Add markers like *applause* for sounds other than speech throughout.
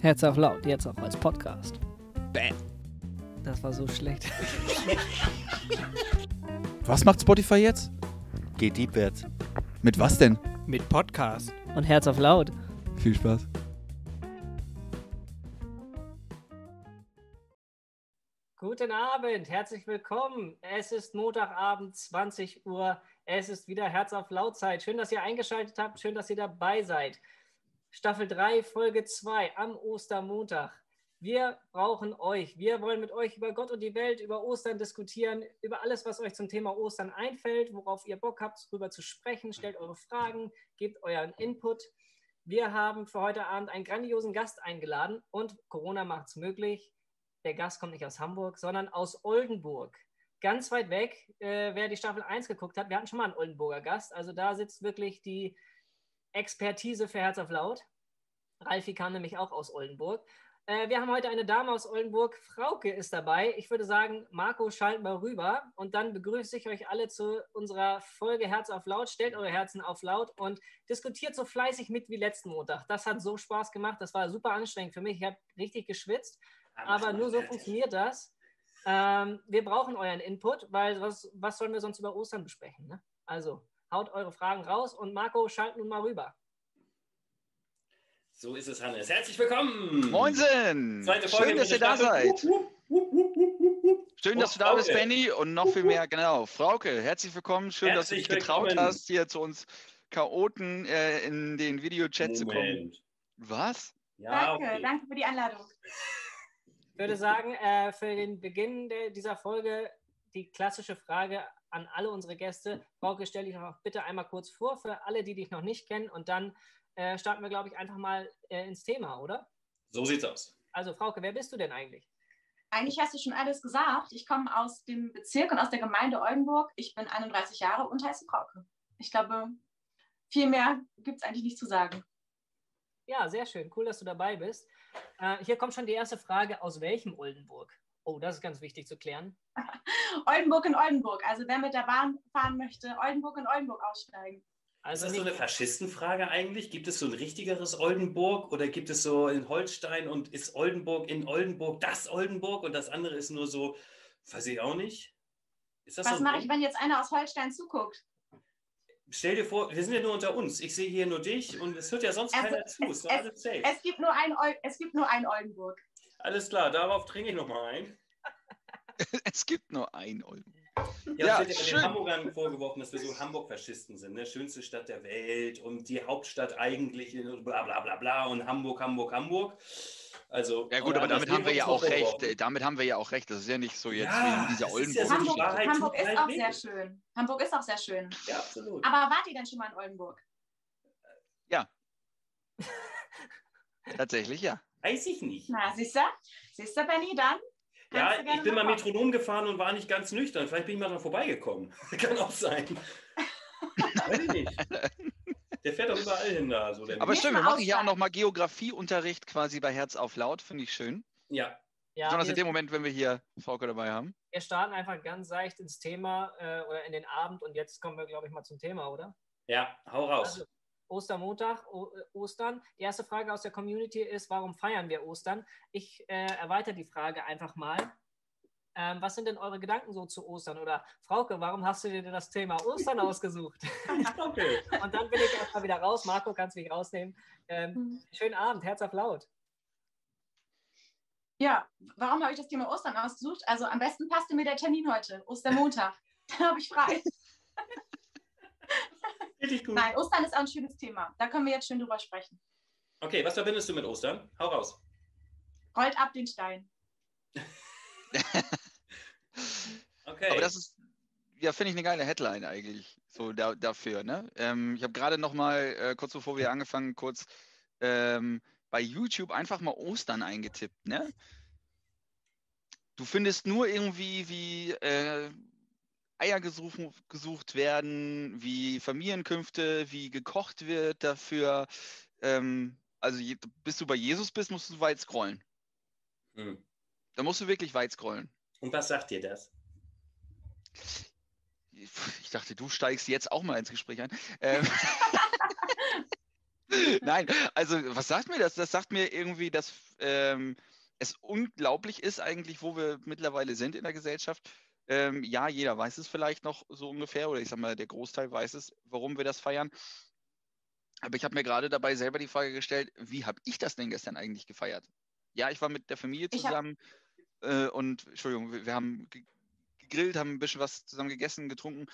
Herz auf laut, jetzt auch als Podcast. Bam. Das war so schlecht. *laughs* Was macht Spotify jetzt? Geht deepwärts. Mit was denn? Mit Podcast. Und Herz auf laut. Viel Spaß. Guten Abend, herzlich willkommen. Es ist Montagabend, 20 Uhr. Es ist wieder Herz auf Lautzeit. Schön, dass ihr eingeschaltet habt. Schön, dass ihr dabei seid. Staffel 3, Folge 2 am Ostermontag. Wir brauchen euch. Wir wollen mit euch über Gott und die Welt, über Ostern diskutieren, über alles, was euch zum Thema Ostern einfällt, worauf ihr Bock habt, darüber zu sprechen. Stellt eure Fragen, gebt euren Input. Wir haben für heute Abend einen grandiosen Gast eingeladen und Corona macht es möglich. Der Gast kommt nicht aus Hamburg, sondern aus Oldenburg. Ganz weit weg, äh, wer die Staffel 1 geguckt hat, wir hatten schon mal einen Oldenburger Gast. Also da sitzt wirklich die Expertise für Herz auf Laut. Ralfi kam nämlich auch aus Oldenburg. Äh, wir haben heute eine Dame aus Oldenburg. Frauke ist dabei. Ich würde sagen, Marco, schalt mal rüber und dann begrüße ich euch alle zu unserer Folge Herz auf Laut. Stellt eure Herzen auf Laut und diskutiert so fleißig mit wie letzten Montag. Das hat so Spaß gemacht. Das war super anstrengend für mich. Ich habe richtig geschwitzt. Aber nur so funktioniert das. Ähm, wir brauchen euren Input, weil was, was sollen wir sonst über Ostern besprechen? Ne? Also haut eure Fragen raus und Marco, schalt nun mal rüber. So ist es, Hannes. Herzlich willkommen! Moinsen! Zweite Folge Schön, dass ihr da seid. Schön, dass du da bist. Benny. Und noch viel mehr, genau. Frauke, herzlich willkommen. Schön, dass du Herzlich dich getraut willkommen. hast, hier zu uns Chaoten äh, in den Videochat zu kommen. Moment. Was? Ja, danke, okay. danke für die Einladung. Ich würde sagen, äh, für den Beginn der, dieser Folge die klassische Frage an alle unsere Gäste. Frauke, stell dich doch bitte einmal kurz vor für alle, die dich noch nicht kennen. Und dann äh, starten wir, glaube ich, einfach mal äh, ins Thema, oder? So sieht's aus. Also, Frauke, wer bist du denn eigentlich? Eigentlich hast du schon alles gesagt. Ich komme aus dem Bezirk und aus der Gemeinde Oldenburg. Ich bin 31 Jahre und heiße Frauke. Ich glaube, viel mehr gibt es eigentlich nicht zu sagen. Ja, sehr schön. Cool, dass du dabei bist. Äh, hier kommt schon die erste Frage. Aus welchem Oldenburg? Oh, das ist ganz wichtig zu klären. *laughs* Oldenburg in Oldenburg. Also wer mit der Bahn fahren möchte, Oldenburg in Oldenburg aussteigen. Ist Also das so eine Faschistenfrage eigentlich? Gibt es so ein richtigeres Oldenburg oder gibt es so in Holstein und ist Oldenburg in Oldenburg das Oldenburg und das andere ist nur so, weiß ich auch nicht? Ist das Was so? mache ich, wenn jetzt einer aus Holstein zuguckt? Stell dir vor, wir sind ja nur unter uns. Ich sehe hier nur dich und es hört ja sonst Also, keiner zu. es- Ist es-. Es gibt nur ein, es gibt nur ein Oldenburg. alles klar, darauf trinke ich nochmal ein. *laughs* Es gibt nur ein Olden. Ja, Ja, wird ja schön. den Hamburgern vorgeworfen, dass wir so Hamburg-Faschisten sind. Ne? Schönste Stadt der Welt und die Hauptstadt eigentlich und bla bla bla bla und Hamburg, Hamburg, Hamburg. Also, Ja gut, aber damit haben wir ja auch recht. Äh, Damit haben wir ja auch recht. Das ist ja nicht so jetzt Ja, wie dieser das ist ja Oldenburg. Hamburg, Wahrheit Hamburg ist auch sehr schön. Hamburg ist auch sehr schön. Ja, absolut. Aber wart ihr denn schon mal in Oldenburg? *laughs* Tatsächlich, ja. Weiß ich nicht. Na, siehst du? Siehst du, Benny, dann? Ja, ich bin mal. Metronom gefahren und war nicht ganz nüchtern. Vielleicht bin ich mal dran vorbeigekommen. *laughs* Kann auch sein. *laughs* Weiß ich nicht. Der fährt doch überall hin da. So Aber Nicht stimmt, wir machen hier auch aussteigen. noch mal Geografieunterricht quasi bei Herz auf Laut. Finde ich schön. ja, ja, Besonders in dem Moment, wenn wir hier Frauke dabei haben. wir starten einfach ganz seicht ins Thema äh, oder in den Abend und jetzt kommen wir, glaube ich, mal zum Thema, oder? ja, hau raus. Also, Ostermontag, o äh, Ostern. Die erste Frage aus der Community ist, warum feiern wir Ostern? Ich äh, erweitere die Frage einfach mal. Ähm, was sind denn eure Gedanken so zu Ostern? Oder Frauke, warum hast du dir denn das Thema Ostern ausgesucht? *laughs* Okay. Und dann bin ich erstmal wieder raus. Marco, kannst mich rausnehmen. Ähm, Hm. schönen Abend, Herz auf laut. Ja, warum habe ich das Thema Ostern ausgesucht? Also am besten passte mir der Termin heute, Ostermontag. *laughs* Dann habe ich frei. Richtig gut. Nein, Ostern ist auch ein schönes Thema. Da können wir jetzt schön drüber sprechen. Okay, was verbindest du mit Ostern? Hau raus. Rollt ab den Stein. *laughs* Okay. Aber das ist, ja, finde ich eine geile Headline eigentlich, so da, dafür. Ne? Ähm, ich habe gerade noch mal, äh, kurz bevor wir angefangen, kurz ähm, bei YouTube einfach mal Ostern eingetippt. Ne? Du findest nur irgendwie, wie äh, Eier gesucht, gesucht werden, wie Familienkünfte, wie gekocht wird dafür. Ähm, also je, bis du bei Jesus bist, musst du weit scrollen. Hm. Da musst du wirklich weit scrollen. Und was sagt dir das? Ich dachte, du steigst jetzt auch mal ins Gespräch ein. Ähm, *laughs* Nein, also was sagt mir das? Das sagt mir irgendwie, dass ähm, es unglaublich ist eigentlich, wo wir mittlerweile sind in der Gesellschaft. Ähm, ja, jeder weiß es vielleicht noch so ungefähr, oder ich sag mal, der Großteil weiß es, warum wir das feiern. Aber ich habe mir gerade dabei selber die Frage gestellt, wie habe ich das denn gestern eigentlich gefeiert? Ja, ich war mit der Familie zusammen äh, und, Entschuldigung, wir, wir haben ge- gegrillt, haben ein bisschen was zusammen gegessen, getrunken.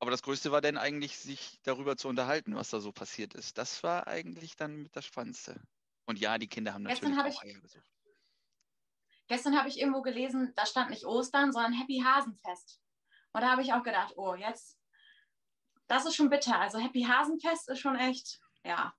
Aber das Größte war dann eigentlich, sich darüber zu unterhalten, was da so passiert ist. Das war eigentlich dann mit das Spannendste. Und ja, die Kinder haben natürlich hab auch ich- Eier gesucht. Gestern habe ich irgendwo gelesen, da stand nicht Ostern, sondern Happy Hasenfest. Und da habe ich auch gedacht, oh, jetzt, das ist schon bitter. Also Happy Hasenfest ist schon echt, ja.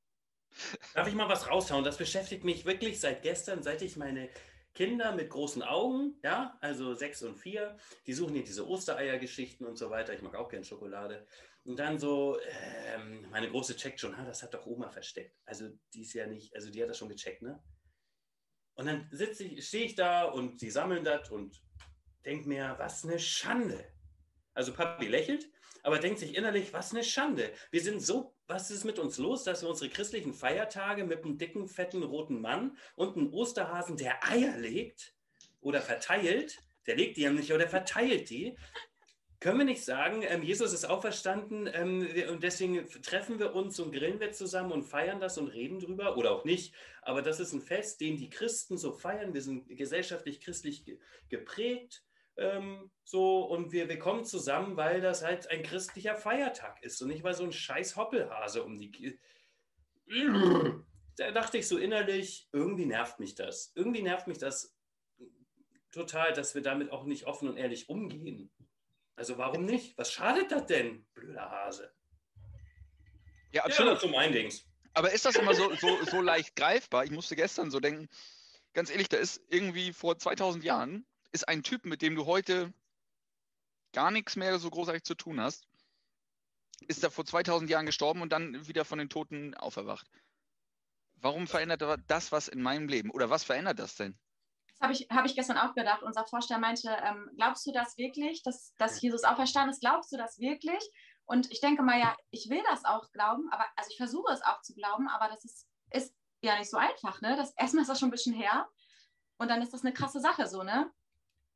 Darf ich mal was raushauen? Das beschäftigt mich wirklich seit gestern, seit ich meine Kinder mit großen Augen, ja, also sechs und vier, die suchen hier diese Ostereiergeschichten und so weiter. Ich mag auch gern Schokolade. Und dann so, ähm, meine Große checkt schon, ha, das hat doch Oma versteckt. Also die ist ja nicht, also die hat das schon gecheckt, ne? Und dann sitze ich, stehe ich da und sie sammeln das und denke mir, was eine Schande. Also Papi lächelt, aber denkt sich innerlich, was eine Schande. Wir sind so, was ist mit uns los, dass wir unsere christlichen Feiertage mit einem dicken, fetten, roten Mann und einem Osterhasen, der Eier legt oder verteilt, der legt die ja nicht, aber der verteilt die. Können wir nicht sagen, ähm, Jesus ist auferstanden ähm, und deswegen treffen wir uns und grillen wir zusammen und feiern das und reden drüber oder auch nicht. Aber das ist ein Fest, den die Christen so feiern. Wir sind gesellschaftlich christlich ge geprägt. Ähm, so, und wir, wir kommen zusammen, weil das halt ein christlicher Feiertag ist und nicht weil so ein scheiß Hoppelhase um die. Da dachte ich so innerlich, irgendwie nervt mich das. Irgendwie nervt mich das total, dass wir damit auch nicht offen und ehrlich umgehen. Also warum nicht? Was schadet das denn, blöder Hase? Ja, Ja, absolut. ist so mein Dings. Aber ist das immer so, so, so leicht greifbar? Ich musste gestern so denken, ganz ehrlich, da ist irgendwie vor 2000 Jahren, ist ein Typ, mit dem du heute gar nichts mehr so großartig zu tun hast, ist da vor 2000 Jahren gestorben und dann wieder von den Toten auferwacht. Warum verändert das was in meinem Leben? Oder was verändert das denn? Habe ich, hab ich gestern auch gedacht. Unser Vorsteher meinte, ähm, glaubst du das wirklich, dass, dass Jesus auferstanden ist? Glaubst du das wirklich? Und ich denke mal, ja, ich will das auch glauben, aber also ich versuche es auch zu glauben, aber das ist, ist ja nicht so einfach, ne? Das, *laughs* erstmal ist das schon ein bisschen her und dann ist das eine krasse Sache so, ne?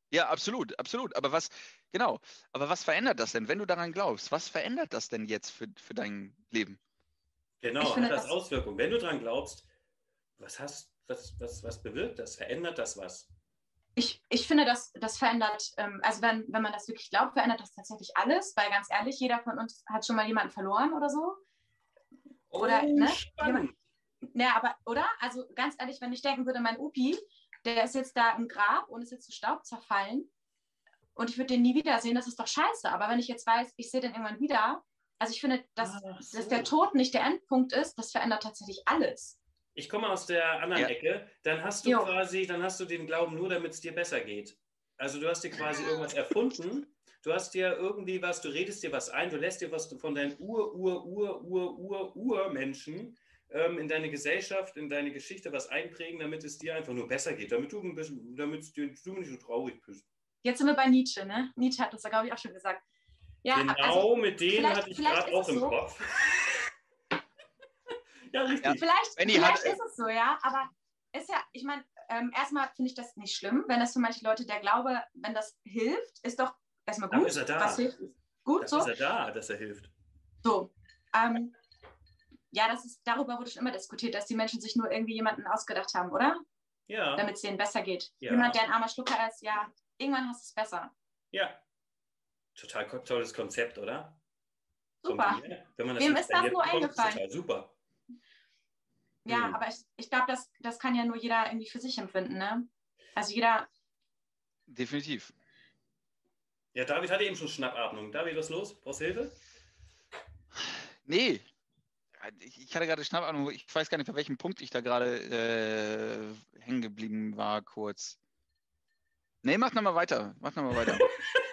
Ja, absolut, absolut. Aber was, genau, aber was verändert das denn, wenn du daran glaubst? Was verändert das denn jetzt für, für dein Leben? Genau, finde, hat das, das- Auswirkungen. Wenn du dran glaubst, was hast, was, was, was bewirkt das? Verändert das was? Ich, ich finde, das, das verändert, ähm, also wenn, wenn man das wirklich glaubt, verändert das tatsächlich alles, weil ganz ehrlich, jeder von uns hat schon mal jemanden verloren oder so. Oder, oh, ne? spannend. Ja, aber, oder? Also ganz ehrlich, wenn ich denken würde, mein Upi, der ist jetzt da im Grab und ist jetzt zu Staub zerfallen und ich würde den nie wiedersehen, das ist doch scheiße. Aber wenn ich jetzt weiß, ich sehe den irgendwann wieder, also ich finde, dass, so. dass der Tod nicht der Endpunkt ist, das verändert tatsächlich alles. Ich komme aus der anderen Ja. Ecke. Dann hast du Jo. quasi, dann hast du den Glauben nur, damit es dir besser geht. Also du hast dir quasi irgendwas erfunden. Du hast dir irgendwie was, du redest dir was ein, du lässt dir was von deinen Ur, Ur, Ur, Ur, Ur, Ur-Menschen ähm, in deine Gesellschaft, in deine Geschichte was einprägen, damit es dir einfach nur besser geht, damit du ein bisschen, damit du nicht so traurig bist. Jetzt sind wir bei Nietzsche, ne? Nietzsche hat das da, glaube ich, auch schon gesagt. Ja, genau also mit denen hatte ich gerade auch im so. Kopf. *laughs* ja, richtig. vielleicht, Benni vielleicht hat- ist es so, ja, aber ist ja, ich meine, ähm, erstmal finde ich das nicht schlimm, wenn das für manche Leute der Glaube, wenn das hilft, ist doch erstmal gut. ist er da. Was hilft, ist gut Dafür so. ist er da, dass er hilft. So. Ähm, ja, das ist, darüber wurde schon immer diskutiert, dass die Menschen sich nur irgendwie jemanden ausgedacht haben, oder? Ja, Damit es denen besser geht. Ja. Jemand, der ein armer Schlucker ist, ja, irgendwann hast du es besser. ja. Total tolles Konzept, oder? Super. Von dir. Wenn man das Wem ist das so bekommt, eingefallen? Total super. Ja, Hm. aber ich, ich glaube, das, das kann ja nur jeder irgendwie für sich empfinden, ne? Also jeder, Definitiv. Ja, David hatte eben schon Schnappatmung. David, was ist los? Brauchst du Hilfe? Nee. Ich, ich hatte gerade Schnappatmung. Ich weiß gar nicht, bei welchem Punkt ich da gerade äh, hängen geblieben war, kurz. Nee, mach nochmal weiter. Mach nochmal weiter. *laughs*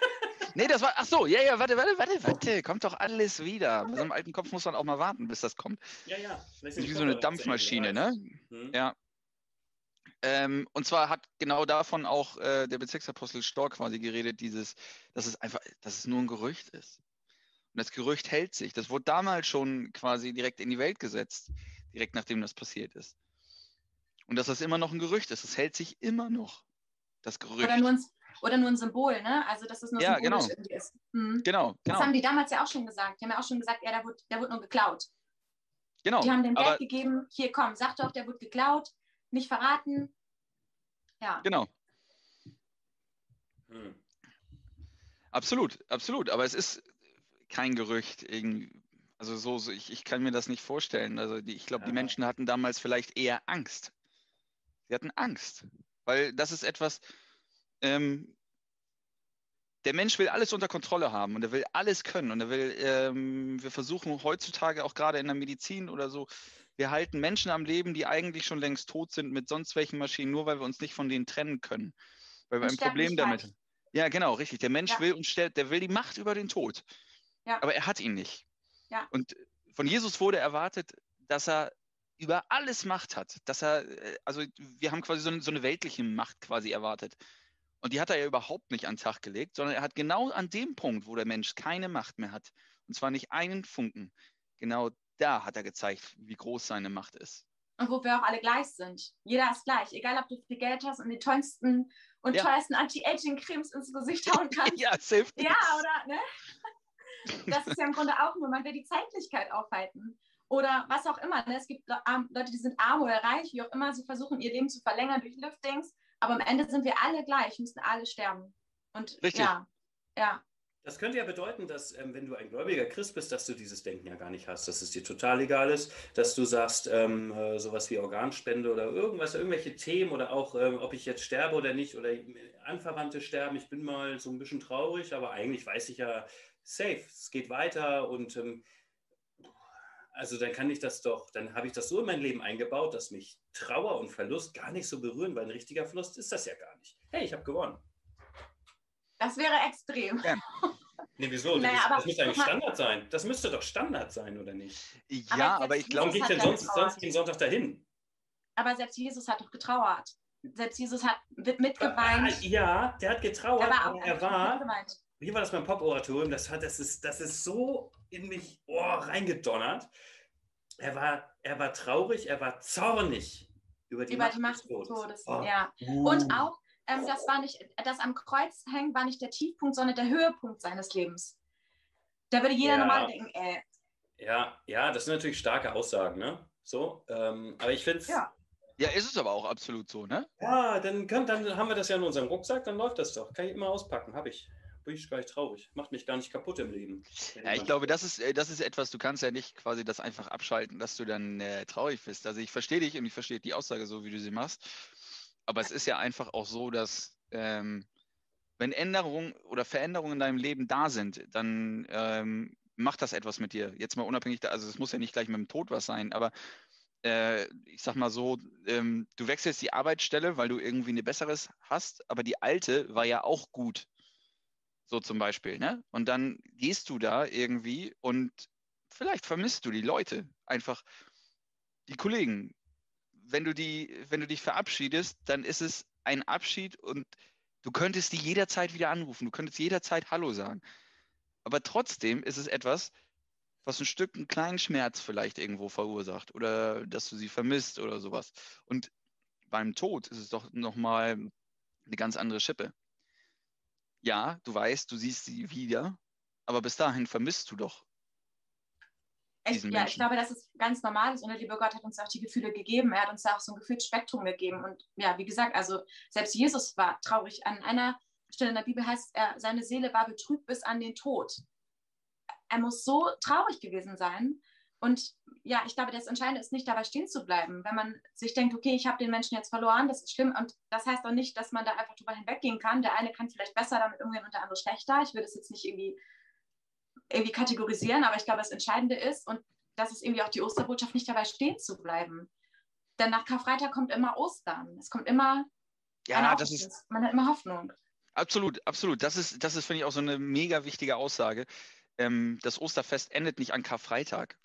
nee, das war. Ach so, ja, ja, warte, warte, warte, warte. Kommt doch alles wieder. Bei so einem alten Kopf muss man auch mal warten, bis das kommt. Ja, ja. Ist wie so eine Dampfmaschine, ne? Hm? Ja. Ähm, und zwar hat genau davon auch äh, der Bezirksapostel Storr quasi geredet, dieses, dass es einfach, dass es nur ein Gerücht ist. Und das Gerücht hält sich. Das wurde damals schon quasi direkt in die Welt gesetzt, direkt nachdem das passiert ist. Und dass das immer noch ein Gerücht ist, das hält sich immer noch, das Gerücht. Oder nur, ein, oder nur ein Symbol, ne? Also, dass es nur Ja, symbolisch genau. irgendwie ist. Mhm. Genau, Das genau, haben die damals ja auch schon gesagt. Die haben ja auch schon gesagt, ja, der wurde, der wurde nur geklaut. genau. Die haben dem Geld gegeben, hier komm, sag doch, der wurde geklaut, nicht verraten. Ja. genau, Hm. absolut, absolut. Aber es ist kein Gerücht. irgendwie. Also so, so ich, ich kann mir das nicht vorstellen. Also die, ich glaube, die Ja. Menschen hatten damals vielleicht eher Angst. Sie hatten Angst, weil das ist etwas, ähm, der Mensch will alles unter Kontrolle haben und er will alles können und er will, ähm, wir versuchen heutzutage auch gerade in der Medizin oder so, wir halten Menschen am Leben, die eigentlich schon längst tot sind mit sonst welchen Maschinen, nur weil wir uns nicht von denen trennen können. Weil wir ein Problem damit Sterblichkeit. Ja, genau, richtig. Der Mensch Ja. will und stellt, der will die Macht über den Tod. Ja. Aber er hat ihn nicht. Ja. Und von Jesus wurde erwartet, dass er über alles Macht hat. Dass er, äh, also wir haben quasi so eine, so eine weltliche Macht quasi erwartet. Und die hat er ja überhaupt nicht an den Tag gelegt, sondern er hat genau an dem Punkt, wo der Mensch keine Macht mehr hat, und zwar nicht einen Funken, genau da hat er gezeigt, wie groß seine Macht ist. Und wo wir auch alle gleich sind. Jeder ist gleich. Egal, ob du viel Geld hast und die tollsten und Ja. teuersten Anti-Aging-Cremes ins Gesicht *laughs* hauen kannst. ja, es hilft Ja, nichts. oder? Ne? *laughs* Das ist ja im Grunde auch nur, man will die Zeitlichkeit aufhalten. Oder was auch immer. Ne? Es gibt Leute, die sind arm oder reich, wie auch immer, sie versuchen ihr Leben zu verlängern durch Liftings. Aber am Ende sind wir alle gleich, müssen alle sterben. Und Richtig. ja, ja, Das könnte ja bedeuten, dass, ähm, wenn du ein gläubiger Christ bist, dass du dieses Denken ja gar nicht hast, dass es dir total egal ist, dass du sagst, ähm, äh, sowas wie Organspende oder irgendwas, irgendwelche Themen oder auch, ähm, ob ich jetzt sterbe oder nicht oder Anverwandte sterben. Ich bin mal so ein bisschen traurig, aber eigentlich weiß ich ja, safe, es geht weiter und ähm, also dann kann ich das doch, dann habe ich das so in mein Leben eingebaut, dass mich Trauer und Verlust gar nicht so berühren, weil ein richtiger Verlust ist das ja gar nicht. Hey, ich habe gewonnen. das wäre extrem. *laughs* Nee, wieso? Naja, das, aber das müsste eigentlich Standard sein. Das müsste doch Standard sein, oder nicht? Ja, Aber aber ich Warum glaube, Jesus geht denn ja sonst, sonst jeden Sonntag dahin? Aber selbst Jesus hat doch getrauert. Selbst Jesus hat mit- Ah, mitgeweint. ja, der hat getrauert, Er war aber auch er war, mitgeweint. wie war das beim Pop-Oratorium? Das, hat- das, ist, das ist so in mich oh, reingedonnert. Er war, er war traurig, er war zornig über die Über Macht, die Macht des des Todes. Todes. Oh. Ja. Uh. Und auch, ähm, das war nicht, das am Kreuz hängen war nicht der Tiefpunkt, sondern der Höhepunkt seines Lebens. Da würde jeder Ja. normal denken, äh, Ja, ja, das sind natürlich starke Aussagen, ne? So, ähm, aber ich finde es. Ja. ja, ist es aber auch absolut so, ne? Ja, dann, kann, dann haben wir das ja in unserem Rucksack, dann läuft das doch. Kann ich immer auspacken, habe ich. Bin ich gar nicht traurig. Macht mich gar nicht kaputt im Leben. Ja, ich glaube, das ist, äh, das ist etwas, du kannst ja nicht quasi das einfach abschalten, dass du dann äh, traurig bist. Also ich verstehe dich und ich verstehe die Aussage so, wie du sie machst. Aber es ist ja einfach auch so, dass ähm, wenn Änderungen oder Veränderungen in deinem Leben da sind, dann ähm, macht das etwas mit dir. Jetzt mal unabhängig, da, also es muss ja nicht gleich mit dem Tod was sein, aber äh, ich sag mal so, ähm, du wechselst die Arbeitsstelle, weil du irgendwie eine besseres hast, aber die alte war ja auch gut. So zum Beispiel, ne? Und dann gehst du da irgendwie und vielleicht vermisst du die Leute, einfach die Kollegen. Wenn du die, wenn du dich verabschiedest, dann ist es ein Abschied und du könntest die jederzeit wieder anrufen, du könntest jederzeit Hallo sagen. Aber trotzdem ist es etwas, was ein Stück einen kleinen Schmerz vielleicht irgendwo verursacht oder dass du sie vermisst oder sowas. Und beim Tod ist es doch nochmal eine ganz andere Schippe. Ja, du weißt, du siehst sie wieder, aber bis dahin vermisst du doch. ich, ja, ich glaube, das ist ganz normal ist und der liebe Gott hat uns auch die Gefühle gegeben. Er hat uns da auch so ein Gefühlsspektrum gegeben. Und ja, wie gesagt, also selbst Jesus war traurig. An einer Stelle in der Bibel heißt er, seine Seele war betrübt bis an den Tod. Er muss so traurig gewesen sein. Und ja, ich glaube, das Entscheidende ist nicht dabei stehen zu bleiben. Wenn man sich denkt, okay, ich habe den Menschen jetzt verloren, das ist schlimm. Und das heißt auch nicht, dass man da einfach drüber hinweggehen kann. Der eine kann vielleicht besser damit umgehen und der andere schlechter. Ich will das jetzt nicht irgendwie, irgendwie kategorisieren, aber ich glaube, das Entscheidende ist, und das ist irgendwie auch die Osterbotschaft, nicht dabei stehen zu bleiben. Denn nach Karfreitag kommt immer Ostern. Es kommt immer Ja, das ist. Man hat immer Hoffnung. Absolut, absolut. Das ist, das ist, finde ich, auch so eine mega wichtige Aussage. Ähm, das Osterfest endet nicht an Karfreitag.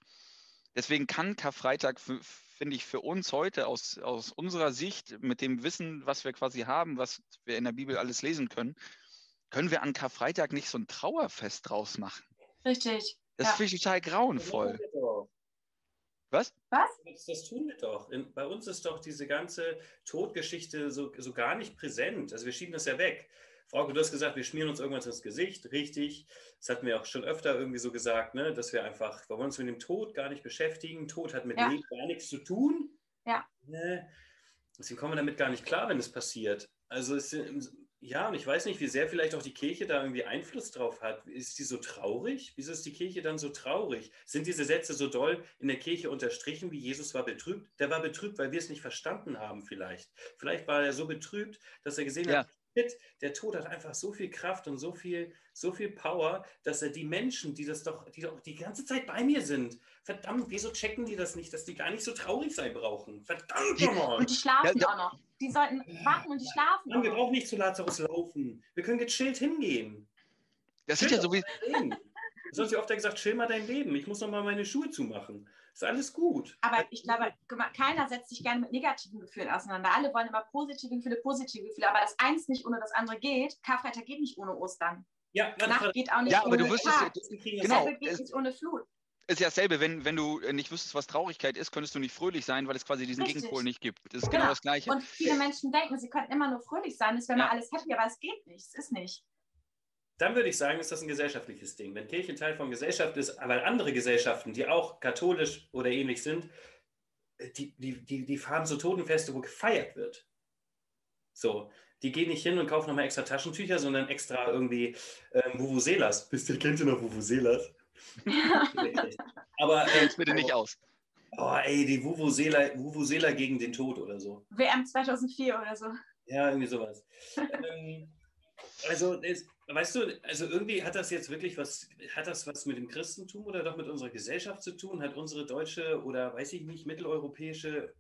Deswegen kann Karfreitag, finde ich, für uns heute aus, aus unserer Sicht, mit dem Wissen, was wir quasi haben, was wir in der Bibel alles lesen können, können wir an Karfreitag nicht so ein Trauerfest draus machen. Richtig. Das Ja. finde ich total grauenvoll. Das tun wir doch. Was? Was? Das, das tun wir doch. In, bei uns ist doch diese ganze Todgeschichte so, so gar nicht präsent. Also wir schieben das ja weg. Frauke, du hast gesagt, wir schmieren uns irgendwas ins Gesicht. Richtig. Das hatten wir auch schon öfter irgendwie so gesagt, ne? dass wir einfach, wir wollen uns mit dem Tod gar nicht beschäftigen. Tod hat mit Ja. Leben gar nichts zu tun. Ja. Ne? Deswegen kommen wir damit gar nicht klar, wenn es passiert. Also es ja, und ich weiß nicht, wie sehr vielleicht auch die Kirche da irgendwie Einfluss drauf hat. Ist die so traurig? Wieso ist die Kirche dann so traurig? Sind diese Sätze so doll in der Kirche unterstrichen, wie Jesus war betrübt? Der war betrübt, weil wir es nicht verstanden haben vielleicht. Vielleicht war er so betrübt, dass er gesehen Ja. hat, shit, der Tod hat einfach so viel Kraft und so viel, so viel Power, dass er die Menschen, die das doch, die doch die ganze Zeit bei mir sind, verdammt, wieso checken die das nicht, dass die gar nicht so traurig sein brauchen? Verdammt nochmal! Und die schlafen Ja, auch noch. Die sollten wachen und die schlafen. Mann, wir brauchen nicht zu Lazarus laufen. Wir können gechillt hingehen. Das sind ja so wie. Sonst wie oft er gesagt, chill mal dein Leben. Ich muss noch mal meine Schuhe zumachen. Ist alles gut. Aber ich glaube, keiner setzt sich gerne mit negativen Gefühlen auseinander. Alle wollen immer positive Gefühle, positive Gefühle. Aber das eins nicht ohne das andere geht. Karfreitag geht nicht ohne Ostern. Ja, Nacht geht auch nicht Ja, ohne aber du wüsstest, Tag. kriegen Genau, Sebbe geht es- nicht ohne Flut. ist ja dasselbe, wenn, wenn du äh, nicht wüsstest, was Traurigkeit ist, könntest du nicht fröhlich sein, weil es quasi diesen Richtig. Gegenpol nicht gibt. Das ist Genau. genau das Gleiche. Und viele Menschen denken, sie könnten immer nur fröhlich sein, es wäre Ja. mal alles happy, aber es geht nicht. Es ist nicht. Dann würde ich sagen, ist das ein gesellschaftliches Ding. Wenn Kirche Teil von Gesellschaft ist, aber andere Gesellschaften, die auch katholisch oder ähnlich sind, die, die, die, die fahren so Totenfeste, wo gefeiert wird. So, die gehen nicht hin und kaufen nochmal extra Taschentücher, sondern extra irgendwie ähm, Vuvuzelas. Wisst *laughs* ihr, kennt ihr noch Vuvuzelas? *laughs* aber ähm, bitte nicht aus. Oh, ey, die Vuvuzela, Vuvuzela gegen den Tod oder so. WM 2004 oder so. Ja, irgendwie sowas. *laughs* ähm, also, es, weißt du, also irgendwie hat das jetzt wirklich was, hat das was mit dem Christentum oder doch mit unserer Gesellschaft zu tun? Hat unsere deutsche oder weiß ich nicht, mitteleuropäische,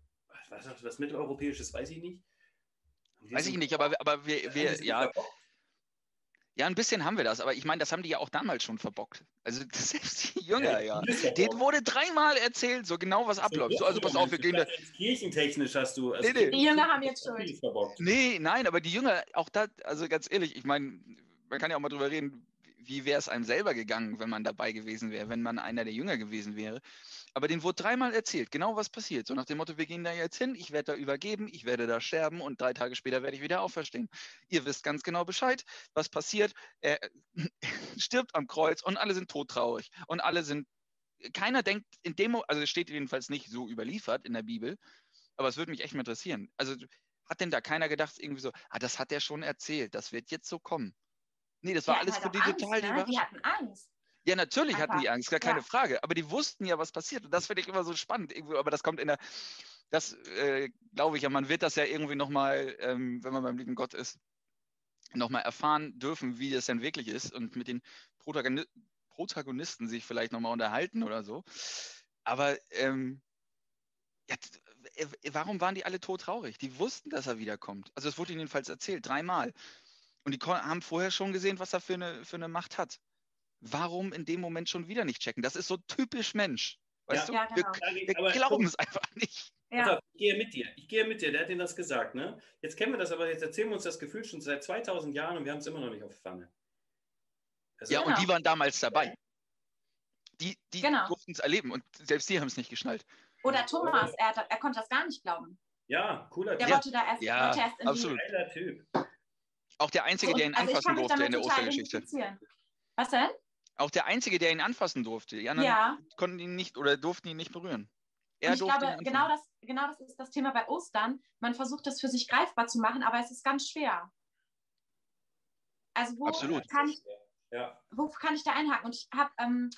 was, was, was mitteleuropäisches, weiß ich nicht. Weiß ich nicht, aber, aber wir, wir ja, verbockt? ja, ein bisschen haben wir das, aber ich meine, das haben die ja auch damals schon verbockt. Also *laughs* selbst die Jünger, ja. ja Denen wurde dreimal erzählt, so genau was abläuft. So, also pass auf, wir gehen da. Kirchentechnisch hast du. also Nee, nee. Die Jünger haben jetzt verbockt. Nee, nein, aber die Jünger, auch da, also ganz ehrlich, ich meine, man kann ja auch mal drüber reden, wie wäre es einem selber gegangen, wenn man dabei gewesen wäre, wenn man einer der Jünger gewesen wäre. Aber denen wurde dreimal erzählt, genau was passiert. So nach dem Motto, wir gehen da jetzt hin, ich werde da übergeben, ich werde da sterben und drei Tage später werde ich wieder auferstehen. Ihr wisst ganz genau Bescheid, was passiert. Er *laughs* stirbt am Kreuz und alle sind todtraurig. Und alle sind, keiner denkt in dem, also es steht jedenfalls nicht so überliefert in der Bibel, aber es würde mich echt mal interessieren. Also hat denn da keiner gedacht, irgendwie so, ah, das hat er schon erzählt, das wird jetzt so kommen? Nee, das war Die alles hatten für die halt total ne? Die hatten Angst. Ja, natürlich hatten Einfach, die Angst, gar keine ja. Frage. Aber die wussten ja, was passiert. Und das finde ich immer so spannend. Irgendwo, aber das kommt in der, das äh, glaube ich ja, man wird das ja irgendwie nochmal, ähm, wenn man beim lieben Gott ist, nochmal erfahren dürfen, wie das denn wirklich ist und mit den Protagoni Protagonisten sich vielleicht nochmal unterhalten oder so. Aber ähm, ja, warum waren die alle todtraurig? Die wussten, dass er wiederkommt. Also es wurde ihnen jedenfalls erzählt, dreimal. Und die haben vorher schon gesehen, was er für eine, für eine Macht hat. Warum in dem Moment schon wieder nicht checken? Das ist so typisch Mensch. Weißt Ja. Ja, du? genau. Wir, Aber wir glauben es einfach nicht. Ja. auf, ich gehe mit dir. Ich gehe mit dir. Der hat dir das gesagt, ne? Jetzt kennen wir das, aber jetzt erzählen wir uns das Gefühl schon seit 2000 Jahren und wir haben es immer noch nicht auf Pfanne. Also, Ja, Genau. und die waren damals dabei. Die, die Genau. durften es erleben und selbst die haben es nicht geschnallt. Oder Thomas, er, er konnte das gar nicht glauben. ja, cooler Der Typ. wollte da erst, Ja, wollte erst in absolut. Geiler Typ. Auch der Einzige, der ihn also anfassen durfte in der Ostergeschichte. Was denn? Auch der Einzige, der ihn anfassen durfte. Die anderen Ja, konnten ihn nicht oder durften ihn nicht berühren. Er und ich glaube, genau das, genau das ist das Thema bei Ostern. Man versucht das für sich greifbar zu machen, aber es ist ganz schwer. Also wo Absolut. kann ich Ja. wo kann ich da einhaken? Und ich habe, ähm,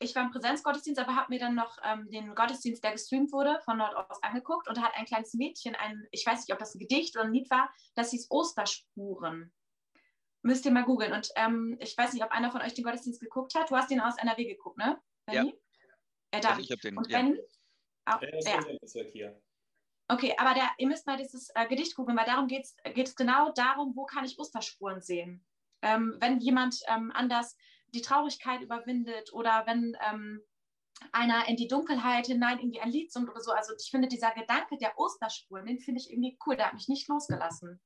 ich war im Präsenzgottesdienst, aber habe mir dann noch ähm, den Gottesdienst, der gestreamt wurde, von Nordost angeguckt und da hat ein kleines Mädchen, ein, ich weiß nicht, ob das ein Gedicht oder ein Lied war, das hieß Osterspuren. Müsst ihr mal googeln. Und ähm, ich weiß nicht, ob einer von euch den Gottesdienst geguckt hat. Du hast den aus NRW geguckt, ne? Ja. Benni? Äh, da. Also ich habe den. und Ja. Benni? Auch, ja. Bezirk hier. Okay, aber der, ihr müsst mal dieses äh, Gedicht gucken, weil darum geht es genau darum, wo kann ich Osterspuren sehen. Ähm, wenn jemand ähm, anders die Traurigkeit überwindet oder wenn ähm, einer in die Dunkelheit hinein irgendwie ein Lied singt oder so. Also ich finde dieser Gedanke der Osterspuren, den finde ich irgendwie cool, der hat mich nicht losgelassen.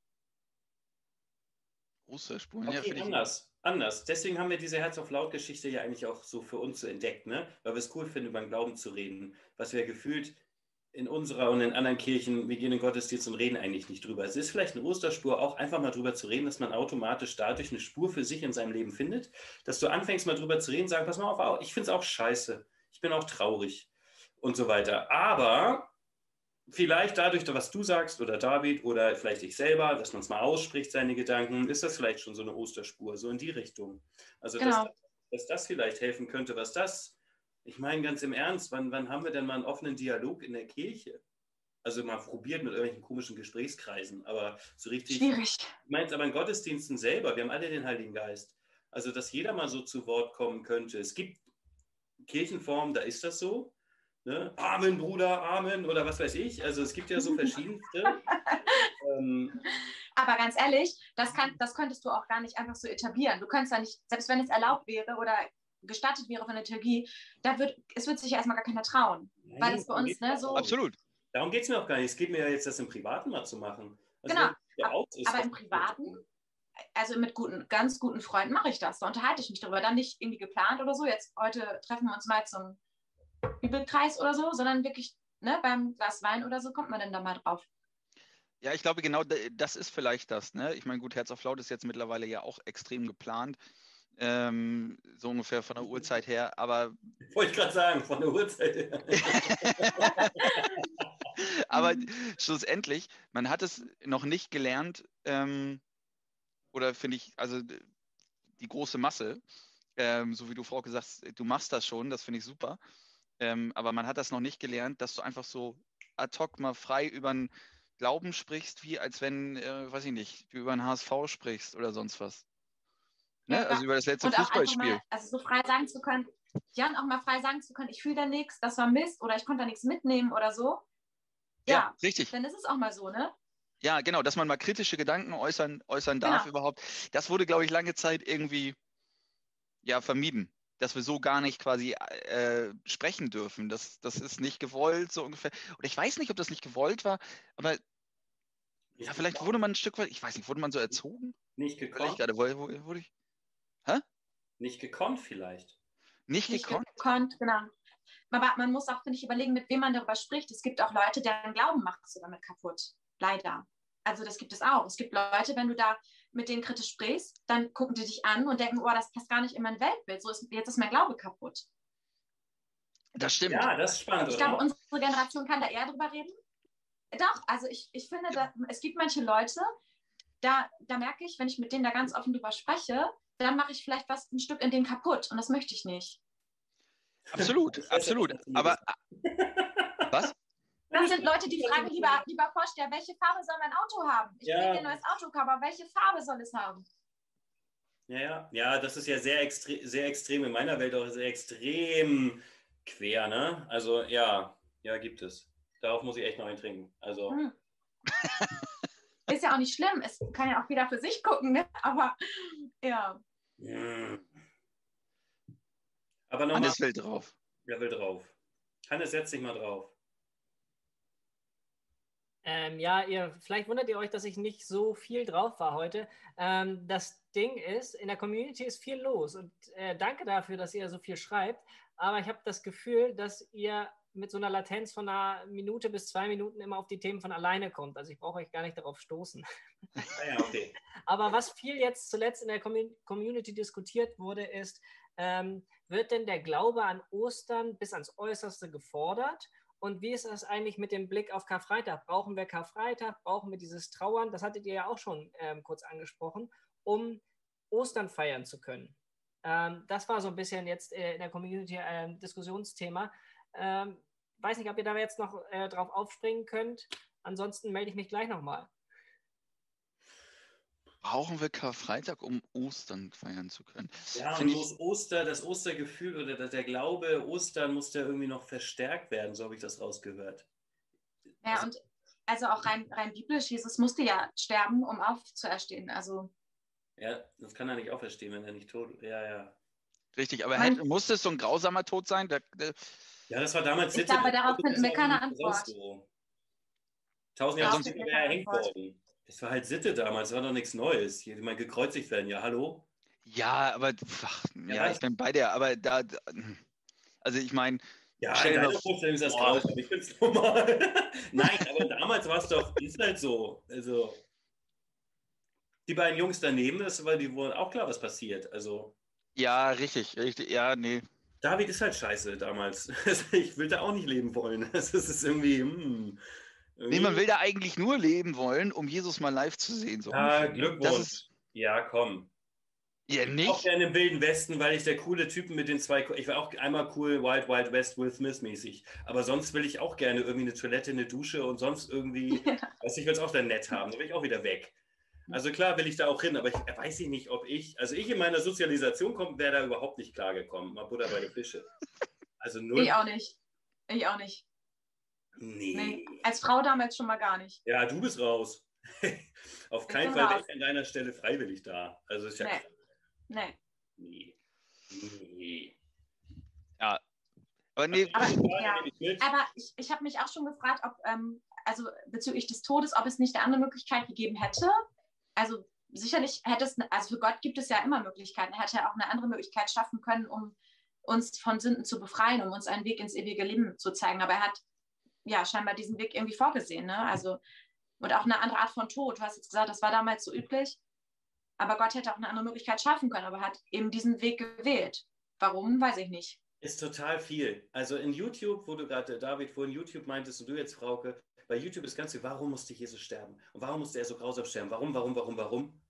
Osterspuren. ja, Okay, finde ich- anders. anders. Deswegen haben wir diese Herz auf Laut-Geschichte ja eigentlich auch so für uns so entdeckt, ne? weil wir es cool finden, über den Glauben zu reden, was wir gefühlt in unserer und in anderen Kirchen, wir gehen in den Gottesdienst und reden eigentlich nicht drüber. Es ist vielleicht eine Osterspur, auch einfach mal drüber zu reden, dass man automatisch dadurch eine Spur für sich in seinem Leben findet, dass du anfängst mal drüber zu reden, sagen, pass mal auf, ich finde es auch scheiße, ich bin auch traurig und so weiter. Aber vielleicht dadurch, was du sagst oder David oder vielleicht ich selber, dass man es mal ausspricht, seine Gedanken, ist das vielleicht schon so eine Osterspur, so in die Richtung. Also, genau. dass, dass das vielleicht helfen könnte, was das ich meine ganz im Ernst, wann, wann haben wir denn mal einen offenen Dialog in der Kirche? Also mal probiert mit irgendwelchen komischen Gesprächskreisen, aber so richtig. Schwierig. Ich meine es aber in Gottesdiensten selber. Wir haben alle den Heiligen Geist. Also, dass jeder mal so zu Wort kommen könnte. Es gibt Kirchenformen, da ist das so. Ne? Amen, Bruder, Amen oder was weiß ich. Also, es gibt ja so verschiedenste. *laughs* ähm, aber ganz ehrlich, das, kann, das könntest du auch gar nicht einfach so etablieren. Du könntest ja nicht, selbst wenn es erlaubt wäre oder gestattet wäre von der Liturgie, da wird, es wird sich ja erstmal gar keiner trauen. Nein, weil es bei uns, ne, so. Absolut. Darum geht es mir auch gar nicht. Es geht mir ja jetzt, das im Privaten mal zu machen. Also genau. Aber, aber im Privaten, also mit guten, ganz guten Freunden mache ich das. Da unterhalte ich mich darüber. Dann nicht irgendwie geplant oder so. Jetzt heute treffen wir uns mal zum Bibelkreis oder so, sondern wirklich ne, beim Glas Wein oder so kommt man dann da mal drauf. Ja, ich glaube, genau das ist vielleicht das. Ne? Ich meine, gut, Herz auf Laut ist jetzt mittlerweile ja auch extrem geplant. Ähm, so ungefähr von der Uhrzeit her, aber. Wollte ich gerade sagen, von der Uhrzeit her. *laughs* aber schlussendlich, man hat es noch nicht gelernt, ähm, oder finde ich, also die große Masse, ähm, so wie du Frau gesagt hast, du machst das schon, das finde ich super. Ähm, aber man hat das noch nicht gelernt, dass du einfach so ad hoc mal frei über den Glauben sprichst, wie als wenn, äh, weiß ich nicht, du über einen HSV sprichst oder sonst was. Ne? Ja, also über das letzte Fußballspiel. Mal, also so frei sagen zu können, ja, und auch mal frei sagen zu können, ich fühle da nichts, das war Mist oder ich konnte da nichts mitnehmen oder so. Ja, ja, richtig. Dann ist es auch mal so, ne? Ja, genau, dass man mal kritische Gedanken äußern, äußern darf genau. überhaupt. Das wurde, glaube ich, lange Zeit irgendwie ja, vermieden, dass wir so gar nicht quasi äh, sprechen dürfen. Das, das ist nicht gewollt, so ungefähr. Oder ich weiß nicht, ob das nicht gewollt war, aber ja, vielleicht wurde man ein Stück weit, ich weiß nicht, wurde man so erzogen? Nicht gekonnt. Gerade, wurde, wurde ich, Hä? Nicht gekonnt vielleicht. Nicht, nicht gekonnt? gekonnt, genau. Aber man muss auch, finde ich, überlegen, mit wem man darüber spricht. Es gibt auch Leute, deren Glauben machst du damit kaputt. Leider. Also das gibt es auch. Es gibt Leute, wenn du da mit denen kritisch sprichst, dann gucken die dich an und denken, oh, das passt gar nicht in mein Weltbild. So ist, jetzt ist mein Glaube kaputt. Das stimmt. Ja, das ist spannend. Ich glaube, unsere Generation kann da eher drüber reden. Doch, also ich, ich finde, ja. da, es gibt manche Leute, da, da merke ich, wenn ich mit denen da ganz offen drüber spreche, dann mache ich vielleicht was ein Stück in denen kaputt und das möchte ich nicht. Absolut, absolut. Aber *laughs* was? Das sind Leute, die fragen, lieber, lieber Vorsteher, welche Farbe soll mein Auto haben? Ich ja. will dir ein neues Auto kaufen, aber welche Farbe soll es haben? Ja, ja, ja, das ist ja sehr, extre sehr extrem in meiner Welt auch sehr extrem quer, ne? Also ja, ja, gibt es. Darauf muss ich echt noch einen trinken. Also. Hm. *laughs* ist ja auch nicht schlimm. Es kann ja auch wieder für sich gucken, ne? aber ja. ja. Aber nochmal. Hannes will drauf. Wer will drauf? Hannes, setz dich mal drauf. Ähm, ja, ihr, vielleicht wundert ihr euch, dass ich nicht so viel drauf war heute. Ähm, das Ding ist, in der Community ist viel los und äh, danke dafür, dass ihr so viel schreibt. Aber ich habe das Gefühl, dass ihr mit so einer Latenz von einer Minute bis zwei Minuten immer auf die Themen von alleine kommt. Also ich brauche euch gar nicht darauf stoßen. Ah ja, okay. *laughs* Aber was viel jetzt zuletzt in der Community diskutiert wurde, ist, ähm, wird denn der Glaube an Ostern bis ans Äußerste gefordert? Und wie ist das eigentlich mit dem Blick auf Karfreitag? Brauchen wir Karfreitag? Brauchen wir dieses Trauern? Das hattet ihr ja auch schon ähm, kurz angesprochen, um Ostern feiern zu können. Ähm, das war so ein bisschen jetzt äh, in der Community ein Diskussionsthema. Ähm, weiß nicht, ob ihr da jetzt noch äh, drauf aufspringen könnt. Ansonsten melde ich mich gleich nochmal. Brauchen wir Karfreitag, um Ostern feiern zu können? Ja, und das, Oster, das Ostergefühl oder der Glaube, Ostern muss ja irgendwie noch verstärkt werden, so habe ich das rausgehört. Ja, also, und also auch rein, rein biblisch, Jesus musste ja sterben, um aufzuerstehen. Also. Ja, das kann er nicht auferstehen, wenn er nicht tot ist. Ja, ja. Richtig, aber hätte, musste es so ein grausamer Tod sein? Der, der, ja, das war damals Ich glaube, darauf finden wir keine Antwort. So. Tausend Jahre sonst wäre er hängt worden. Das war halt Sitte damals, das war doch nichts Neues. Hier mal gekreuzigt werden, ja, hallo? Ja, aber ach, Ja, ja, ich bin bei dir, aber da, da also ich meine, Ja, Stell mal- Vorstellung ist das Boah. grausam. Ich finde es normal. *laughs* Nein, aber damals war es doch, ist halt so. Also, die beiden Jungs daneben, das war, die wurden auch klar, was passiert. Also, ja, richtig, richtig, ja, nee. David ist halt scheiße damals. *laughs* Ich will da auch nicht leben wollen. *laughs* Das ist irgendwie, hm, Nee, man will da eigentlich nur leben wollen, um Jesus mal live zu sehen. So Ja. Glückwunsch. Das ist, Ja, komm. ja, Auch nicht. gerne im Wilden Westen, weil ich der coole Typen mit den zwei. Ich war auch einmal cool Wild Wild West Will Smith mäßig. Aber sonst will ich auch gerne irgendwie eine Toilette, eine Dusche und sonst irgendwie. *laughs* Weiß ich will es auch dann nett haben. Da will ich auch wieder weg. Also klar will ich da auch hin, aber ich äh, weiß ich nicht, ob ich. Also ich in meiner Sozialisation kommt, wäre da überhaupt nicht klargekommen. Mal Butter bei den Fische. Also null. Ich auch nicht. Ich auch nicht. Nee. Nee. Als Frau damals schon mal gar nicht. Ja, du bist raus. *laughs* Auf keinen Fall wäre ich an deiner Stelle freiwillig da. Also ist ja Nee. klar. Nee. Nee. Nee. Aber nee, Aber, Ja, ja. Aber ich, ich habe mich auch schon gefragt, ob, ähm, also bezüglich des Todes, ob es nicht eine andere Möglichkeit gegeben hätte. Also sicherlich hätte es, also für Gott gibt es ja immer Möglichkeiten. Er hätte auch eine andere Möglichkeit schaffen können, um uns von Sünden zu befreien, um uns einen Weg ins ewige Leben zu zeigen. Aber er hat ja scheinbar diesen Weg irgendwie vorgesehen. Ne? Also, und auch eine andere Art von Tod. Du hast jetzt gesagt, das war damals so üblich. Aber Gott hätte auch eine andere Möglichkeit schaffen können, aber hat eben diesen Weg gewählt. Warum, weiß ich nicht. Ist total viel. Also in YouTube, wo du gerade, David, vorhin YouTube meintest und du jetzt, Frauke, bei YouTube ist ganz viel, warum musste Jesus sterben? Und warum musste er so grausam sterben? Warum, warum, warum, warum?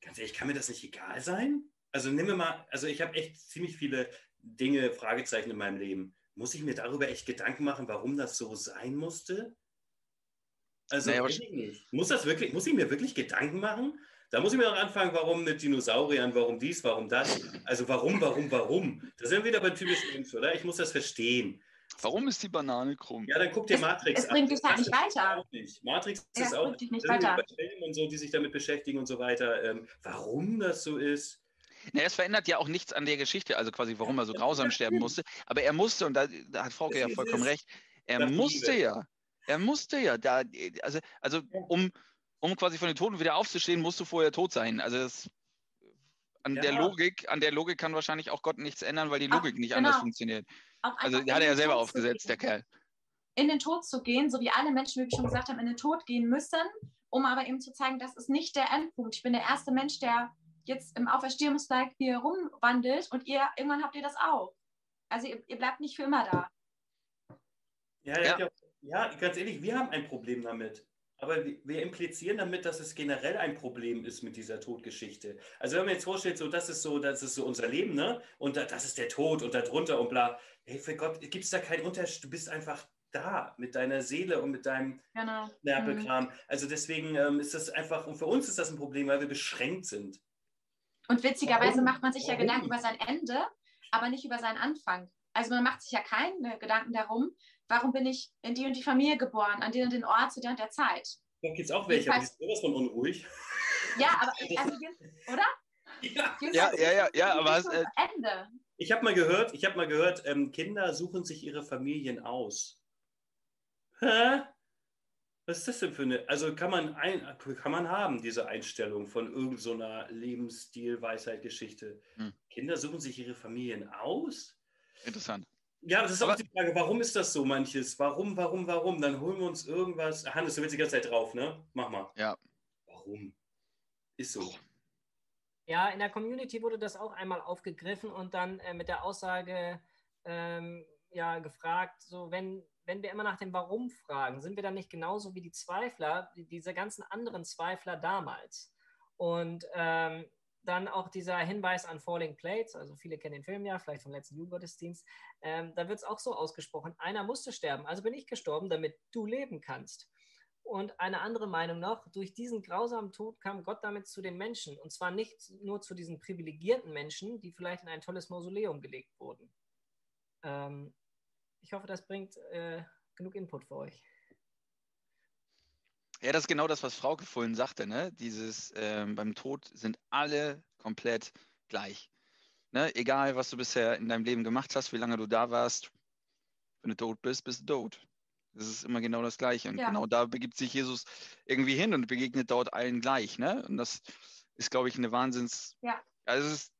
Ganz ehrlich, kann mir das nicht egal sein? Also nimm mir mal, also ich habe echt ziemlich viele Dinge, Fragezeichen in meinem Leben. Muss ich mir darüber echt Gedanken machen, warum das so sein musste? Also Naja. Muss das wirklich, muss ich mir wirklich Gedanken machen? Da muss ich mir auch anfangen, warum mit Dinosauriern, warum dies, warum das. Also warum, warum, warum? Da sind wir wieder beim typischen Mensch, oder? Ich muss das verstehen. Warum ist die Banane krumm? Ja, dann guck dir Es- Matrix es bringt dich halt nicht weiter. Auch nicht. Matrix Ja, ist es auch bringt dich nicht weiter. und so, die sich damit beschäftigen und so weiter. Ähm, warum das so ist? Na, es verändert ja auch nichts an der Geschichte, also quasi, warum er so grausam sterben musste. Aber er musste, und da, da hat Frauke ja vollkommen es. recht, er musste Liebe. ja. Er musste ja. Da, also, also um, um quasi von den Toten wieder aufzustehen, musst du vorher tot sein. Also das, an Ja. der Logik, an der Logik kann wahrscheinlich auch Gott nichts ändern, weil die Ach, Logik nicht genau. anders funktioniert. Auch Also die hat in er ja den selber Tod zu aufgesetzt, der gehen. Kerl. in den Tod zu gehen, so wie alle Menschen, wie wir schon gesagt haben, in den Tod gehen müssen, um aber eben zu zeigen, das ist nicht der Endpunkt. Ich bin der erste Mensch, der jetzt im Auferstehungstag hier rumwandelt und ihr, irgendwann habt ihr das auch. Also ihr, ihr bleibt nicht für immer da. Ja. ja. ja, ganz ehrlich, wir haben ein Problem damit. Aber wir- implizieren damit, dass es generell ein Problem ist mit dieser Todgeschichte. Also wenn man jetzt vorstellt, so das ist so, das ist so unser Leben, ne? Und da, das ist der Tod und darunter und bla. Hey, für Gott, gibt es da keinen Unterschied? Du bist einfach da mit deiner Seele und mit deinem Genau. Nerpelkram. Also deswegen ähm, ist das einfach, und für uns ist das ein Problem, weil wir beschränkt sind. Und witzigerweise Warum? macht man sich ja Warum? Gedanken über sein Ende, aber nicht über seinen Anfang. Also man macht sich ja keine Gedanken darum, warum bin ich in die und die Familie geboren, an den und den Ort zu der und der Zeit. Da gibt es auch welche, aber die Jedenfalls- sind sowas von unruhig. Ja, aber also, oder? Ja. Ja, ja, ja, ja, aber es, äh, Ende. Ich habe mal gehört, ich habe mal gehört, ähm, Kinder suchen sich ihre Familien aus. Hä? Was ist das denn für eine? Also kann man ein, kann man haben diese Einstellung von irgendeiner so Lebensstil, Weisheit, Geschichte. Hm. Kinder suchen sich ihre Familien aus. Interessant. Ja, das ist auch Aber- die Frage, warum ist das so manches? Warum, warum, warum? Dann holen wir uns irgendwas. Hannes, du willst die ganze Zeit drauf, ne? Mach mal. Ja. Warum? Ist so. Ja, in der Community wurde das auch einmal aufgegriffen und dann äh, mit der Aussage ähm, ja, gefragt, so wenn, wenn wir immer nach dem Warum fragen, sind wir dann nicht genauso wie die Zweifler, die, diese ganzen anderen Zweifler damals? Und ähm, dann auch dieser Hinweis an Falling Plates, also viele kennen den Film ja, vielleicht vom letzten Jugendgottesdienst, ähm, da wird es auch so ausgesprochen, einer musste sterben, also bin ich gestorben, damit du leben kannst. Und eine andere Meinung noch, durch diesen grausamen Tod kam Gott damit zu den Menschen. Und zwar nicht nur zu diesen privilegierten Menschen, die vielleicht in ein tolles Mausoleum gelegt wurden. Ähm, ich hoffe, das bringt äh, genug Input für euch. Ja, das ist genau das, was Frauke vorhin sagte, ne? Dieses ähm, beim Tod sind alle komplett gleich. Ne? Egal, was du bisher in deinem Leben gemacht hast, wie lange du da warst, wenn du tot bist, bist du tot. Das ist immer genau das Gleiche. Und Ja. genau da begibt sich Jesus irgendwie hin und begegnet dort allen gleich. Ne? Und das ist, glaube ich, eine Wahnsinns Ja. Also es ist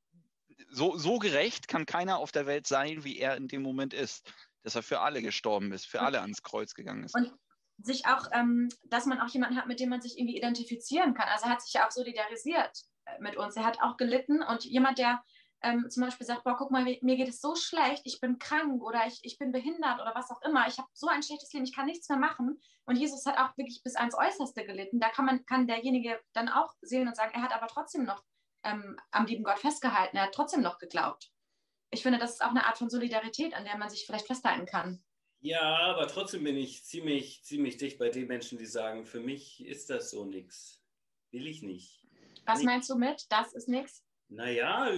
so, so gerecht kann keiner auf der Welt sein, wie er in dem Moment ist. Dass er für alle gestorben ist, für alle ans Kreuz gegangen ist. Und sich auch, ähm, dass man auch jemanden hat, mit dem man sich irgendwie identifizieren kann. Also er hat sich ja auch solidarisiert äh, mit uns. Er hat auch gelitten und jemand, der ähm, zum Beispiel sagt, boah, guck mal, mir geht es so schlecht, ich bin krank oder ich, ich bin behindert oder was auch immer, ich habe so ein schlechtes Leben, ich kann nichts mehr machen. Und Jesus hat auch wirklich bis ans Äußerste gelitten. Da kann man, kann derjenige dann auch sehen und sagen, er hat aber trotzdem noch ähm, am lieben Gott festgehalten, er hat trotzdem noch geglaubt. Ich finde, das ist auch eine Art von Solidarität, an der man sich vielleicht festhalten kann. Ja, aber trotzdem bin ich ziemlich, ziemlich dicht bei den Menschen, die sagen, für mich ist das so nichts. Will ich nicht. Was Nicht. meinst du mit, das ist nichts? Naja,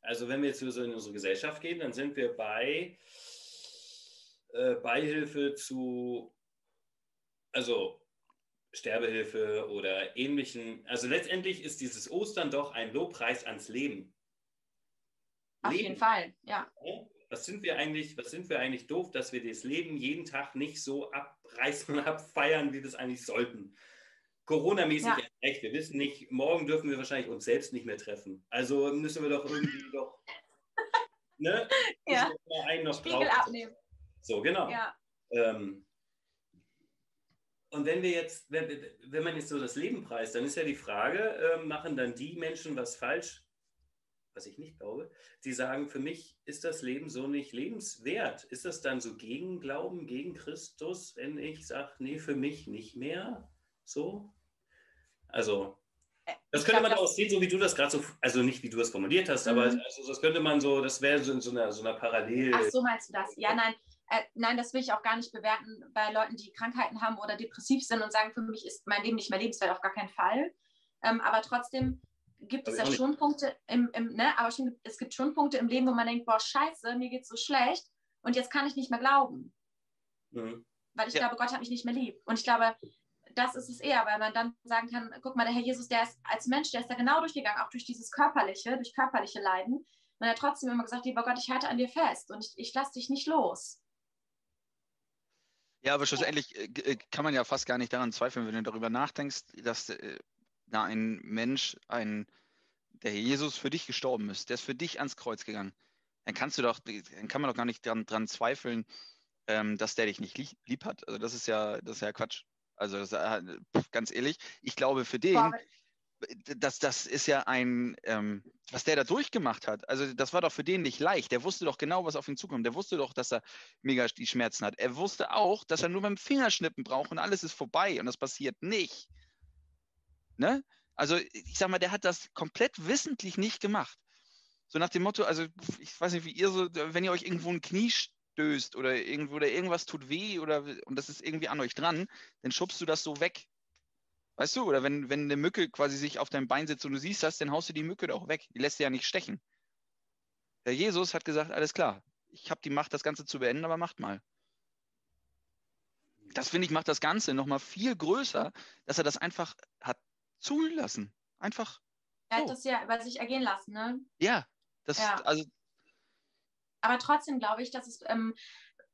also wenn wir jetzt so in unsere Gesellschaft gehen, dann sind wir bei äh, Beihilfe zu, also Sterbehilfe oder ähnlichen. Also letztendlich ist dieses Ostern doch ein Lobpreis ans Leben. Auf Leben. jeden Fall, ja. Ja? Was sind wir eigentlich, was sind wir eigentlich doof, dass wir das Leben jeden Tag nicht so abreißen und *laughs* abfeiern, wie wir das eigentlich sollten? Corona-mäßig Ja. recht. Wir wissen nicht, morgen dürfen wir wahrscheinlich uns selbst nicht mehr treffen. Also müssen wir doch irgendwie *laughs* doch. Ne? Ja. Einen noch Spiegel drauf- abnehmen. So, genau. Ja. Ähm, und wenn wir jetzt, wenn, wenn man jetzt so das Leben preist, dann ist ja die Frage, ähm, machen dann die Menschen was falsch, was ich nicht glaube, die sagen, für mich ist das Leben so nicht lebenswert. Ist das dann so gegen Glauben, gegen Christus, wenn ich sage, nee, für mich nicht mehr so? Also, das Ich könnte glaub, man das- auch sehen, so wie du das gerade so, also nicht wie du es formuliert hast, aber Mhm. also das könnte man so, das wäre so in so einer, so einer Parallel. Ach so, meinst du das? Ja, nein. Äh, nein, das will ich auch gar nicht bewerten bei Leuten, die Krankheiten haben oder depressiv sind und sagen, für mich ist mein Leben nicht mehr lebenswert, auf gar keinen Fall. Ähm, aber trotzdem gibt es ja schon Punkte im, im ne, aber schon, es gibt schon Punkte im Leben, wo man denkt, boah, scheiße, mir geht's so schlecht und jetzt kann ich nicht mehr glauben, Mhm. weil ich Ja. glaube, Gott hat mich nicht mehr lieb. Und ich glaube, das ist es eher, weil man dann sagen kann, guck mal, der Herr Jesus, der ist als Mensch, der ist da genau durchgegangen, auch durch dieses körperliche, durch körperliche Leiden. Und er hat trotzdem immer gesagt, lieber Gott, ich halte an dir fest und ich, ich lasse dich nicht los. Ja, aber schlussendlich äh, äh, kann man ja fast gar nicht daran zweifeln, wenn du darüber nachdenkst, dass da ein Mensch, ein, der Jesus für dich gestorben ist, der ist für dich ans Kreuz gegangen. Dann kannst du doch, dann kann man doch gar nicht dran, dran zweifeln, ähm, dass der dich nicht lieb, lieb hat. Also das ist ja, das ist ja Quatsch. Also das, äh, ganz ehrlich, ich glaube für den, das, das ist ja ein, ähm, was der da durchgemacht hat. Also das war doch für den nicht leicht. Der wusste doch genau, was auf ihn zukommt. Der wusste doch, dass er mega die Schmerzen hat. Er wusste auch, dass er nur beim Fingerschnippen braucht und alles ist vorbei und das passiert nicht. Ne? Also ich sag mal, der hat das komplett wissentlich nicht gemacht. So nach dem Motto, also ich weiß nicht, wie ihr so, wenn ihr euch irgendwo ein Knie stößt oder irgendwo oder irgendwas tut weh oder und das ist irgendwie an euch dran, dann schubst du das so weg. Weißt du, oder wenn, wenn eine Mücke quasi sich auf deinem Bein sitzt und du siehst das, dann haust du die Mücke doch weg. Die lässt dir ja nicht stechen. Der Jesus hat gesagt, alles klar, ich habe die Macht, das Ganze zu beenden, aber macht mal. Das finde ich, macht das Ganze nochmal viel größer, dass er das einfach hat zulassen. Einfach, er hat so. das ja über sich ergehen lassen, ne? ja. Das, Ja. also, Aber trotzdem glaube ich, dass es, ähm,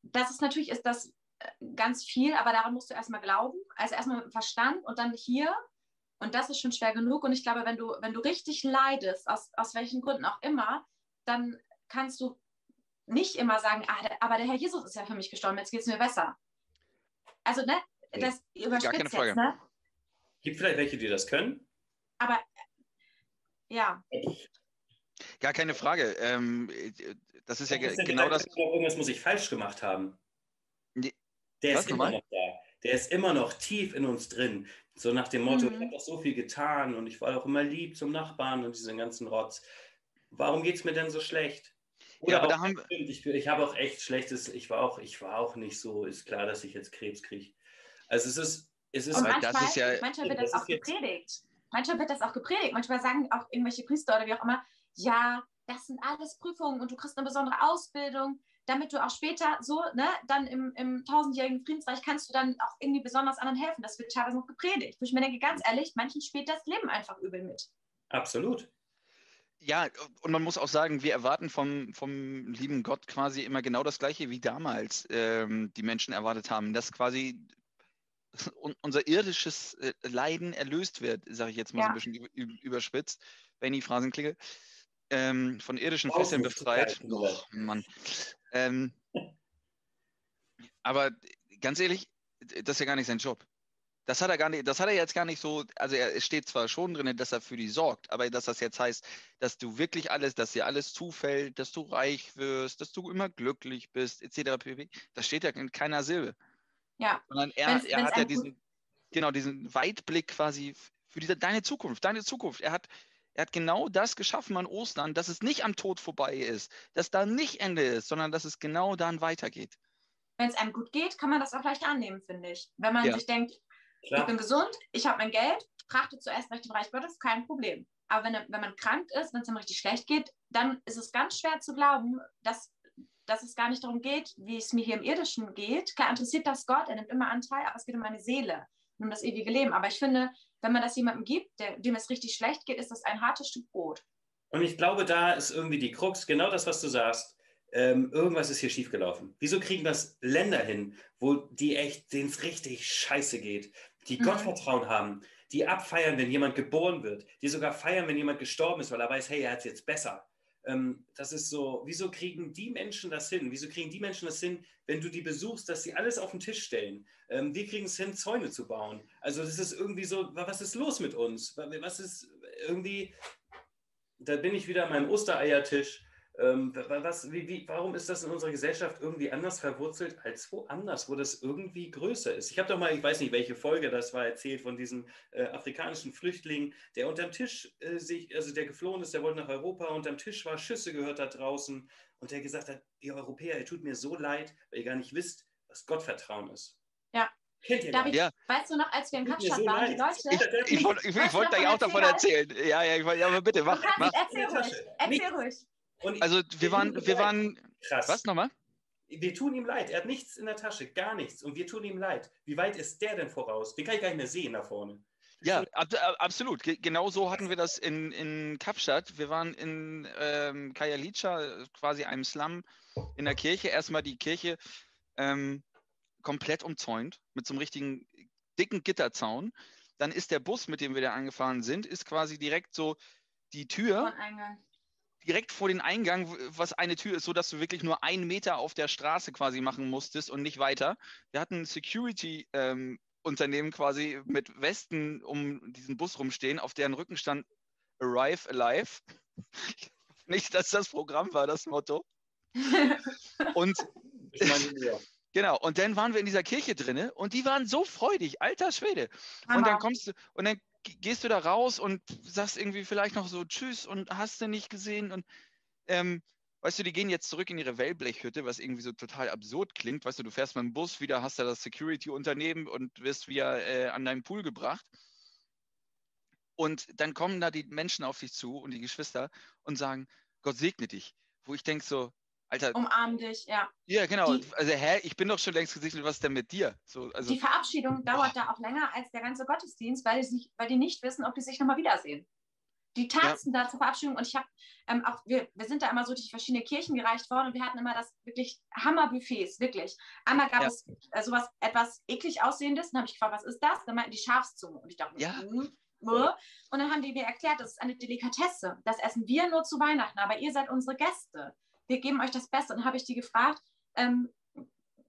dass es natürlich ist, das äh, ganz viel, aber daran musst du erstmal glauben. Also erstmal mit dem Verstand und dann hier. Und das ist schon schwer genug. Und ich glaube, wenn du, wenn du richtig leidest, aus, aus welchen Gründen auch immer, dann kannst du nicht immer sagen, ah, aber der Herr Jesus ist ja für mich gestorben, jetzt geht es mir besser. Also, ne, das überspitzt jetzt, ne? Gibt vielleicht welche, die das können? Aber ja, gar keine Frage. Ähm, äh, das ist ja denn genau das. Irgendwas muss ich falsch gemacht haben. Nee. Der Was, ist immer noch da. Der ist immer noch tief in uns drin. So nach dem Motto, Mhm. ich habe doch so viel getan und ich war doch immer lieb zum Nachbarn und diesen ganzen Rotz. Warum geht es mir denn so schlecht? Ja, aber auch, da haben stimmt, ich, ich habe auch echt schlechtes, ich war auch, ich war auch nicht so, ist klar, dass ich jetzt Krebs kriege. Also es ist, es ist Und Weil manchmal, das ist ja- manchmal wird das das, auch jetzt- gepredigt. Manchmal wird das auch gepredigt. Manchmal sagen auch irgendwelche Priester oder wie auch immer, ja, das sind alles Prüfungen und du kriegst eine besondere Ausbildung, damit du auch später so, ne, dann im, im tausendjährigen Friedensreich kannst du dann auch irgendwie besonders anderen helfen. Das wird teilweise noch gepredigt. Wo ich mir denke, ganz ehrlich, manchen spielt das Leben einfach übel mit. absolut. Ja, und man muss auch sagen, wir erwarten vom, vom lieben Gott quasi immer genau das Gleiche wie damals ähm, die Menschen erwartet haben. Dass quasi unser irdisches äh, Leiden erlöst wird, sage ich jetzt mal so Ja. ein bisschen über, ü- überspitzt, Benny Phrasenklinge, ähm, von irdischen Fesseln befreit. Oh, Mann. Ähm, aber ganz ehrlich, das ist ja gar nicht sein Job. Das hat er gar nicht, das hat er jetzt gar nicht so, also er es steht zwar schon drin, dass er für die sorgt, aber dass das jetzt heißt, dass du wirklich alles, dass dir alles zufällt, dass du reich wirst, dass du immer glücklich bist, etc. pp. Das steht ja in keiner Silbe. Ja, Sondern er, Wenn's- er wenn's hat ja diesen, genau, diesen Weitblick quasi für diese, deine Zukunft, deine Zukunft. Er hat, er hat genau das geschaffen an Ostern, dass es nicht am Tod vorbei ist, dass da nicht Ende ist, sondern dass es genau dann weitergeht. wenn es einem gut geht, kann man das auch leicht annehmen, finde ich. Wenn man Ja. sich denkt, ich Klar. bin gesund, ich habe mein Geld, trachte zuerst nach dem Reich Gottes, kein Problem. Aber wenn, wenn man krank ist, wenn es einem richtig schlecht geht, dann ist es ganz schwer zu glauben, dass, dass es gar nicht darum geht, wie es mir hier im Irdischen geht. Klar interessiert das Gott, er nimmt immer Anteil, aber es geht um meine Seele, um das ewige Leben. Aber ich finde, wenn man das jemandem gibt, der, dem es richtig schlecht geht, ist das ein hartes Stück Brot. Und ich glaube, da ist irgendwie die Krux, genau das, was du sagst. Ähm, irgendwas ist hier schiefgelaufen. Wieso kriegen das Länder hin, wo die echt, denen es richtig scheiße geht, die Mhm. Gottvertrauen haben, die abfeiern, wenn jemand geboren wird, die sogar feiern, wenn jemand gestorben ist, weil er weiß, hey, er hat es jetzt besser. Ähm, das ist so, wieso kriegen die Menschen das hin? Wieso kriegen die Menschen das hin, wenn du die besuchst, dass sie alles auf den Tisch stellen? Ähm, wir kriegen es hin, Zäune zu bauen. Also das ist irgendwie so, wa- was ist los mit uns? Wa- Was ist irgendwie, da bin ich wieder an meinem Ostereiertisch. Ähm, wa- was, wie, wie, warum ist das in unserer Gesellschaft irgendwie anders verwurzelt als woanders, wo das irgendwie größer ist? Ich habe doch mal, ich weiß nicht, welche Folge das war, erzählt von diesem äh, afrikanischen Flüchtling, der unterm Tisch äh, sich, also der geflohen ist, der wollte nach Europa, unterm Tisch war, Schüsse gehört da draußen und der gesagt hat, ihr Europäer, ihr tut mir so leid, weil ihr gar nicht wisst, was Gottvertrauen ist. Ja. Kennt ihr Darf ich. Ja. weißt du noch, als wir in Kapstadt so waren, die. Leute, Ich, wollte ich, ich wollte davon auch davon erzählen? erzählen. Ja, ja, ich wollte, ja, aber bitte, mach, mach. erzähl ruhig, erzähl Nicht- ruhig. Und Also wir waren, wir waren, krass. was nochmal? Wir tun ihm leid. Er hat nichts in der Tasche, gar nichts. Und wir tun ihm leid. Wie weit ist der denn voraus? Den kann ich gar nicht mehr sehen da vorne. Ja, ab, ab, absolut. Ge genau so hatten wir das in, in Kapstadt. Wir waren in ähm, Kajalica, quasi einem Slum in der Kirche. Erstmal die Kirche ähm, komplett umzäunt mit so einem richtigen dicken Gitterzaun. Dann ist der Bus, mit dem wir da angefahren sind, ist quasi direkt so die Tür, Von Eingang. Direkt vor den Eingang, was eine Tür ist, so dass du wirklich nur einen Meter auf der Straße quasi machen musstest und nicht weiter. Wir hatten ein Security ähm, Unternehmen quasi mit Westen um diesen Bus rumstehen, auf deren Rücken stand Arrive Alive. *laughs* nicht, dass das Programm war, das Motto. *laughs* Und Ich meine, ja. genau, und dann waren wir in dieser Kirche drinne und die waren so freudig, alter Schwede. Und dann Hammer. kommst du, und dann gehst du da raus und sagst irgendwie vielleicht noch so Tschüss und hast du nicht gesehen. Und ähm, weißt du, die gehen jetzt zurück in ihre Wellblechhütte, was irgendwie so total absurd klingt. Weißt du, du fährst mit dem Bus wieder, hast da das Security-Unternehmen und wirst wieder äh, an deinen Pool gebracht. Und dann kommen da die Menschen auf dich zu und die Geschwister und sagen, Gott segne dich. Wo ich denke so, Alter, Umarm dich, ja. ja genau, die- also hä, ich bin doch schon längst gesegnet, was ist denn mit dir? So, also, Die Verabschiedung dauert da auch länger als der ganze Gottesdienst, weil die, sich, weil die nicht wissen, ob die sich nochmal wiedersehen. Die tanzen da zur Verabschiedung und ich habe ähm, auch, wir, wir sind da immer so durch verschiedene Kirchen gereicht worden und wir hatten immer das wirklich Hammerbuffets, wirklich. Einmal gab Ja. es äh, sowas etwas eklig aussehendes, dann habe ich gefragt, was ist das? Dann meinten die Schafszunge und ich dachte, Ja. hm, äh. und dann haben die mir erklärt, das ist eine Delikatesse, das essen wir nur zu Weihnachten, aber ihr seid unsere Gäste. Wir geben euch das Beste. Und dann habe ich die gefragt, ähm,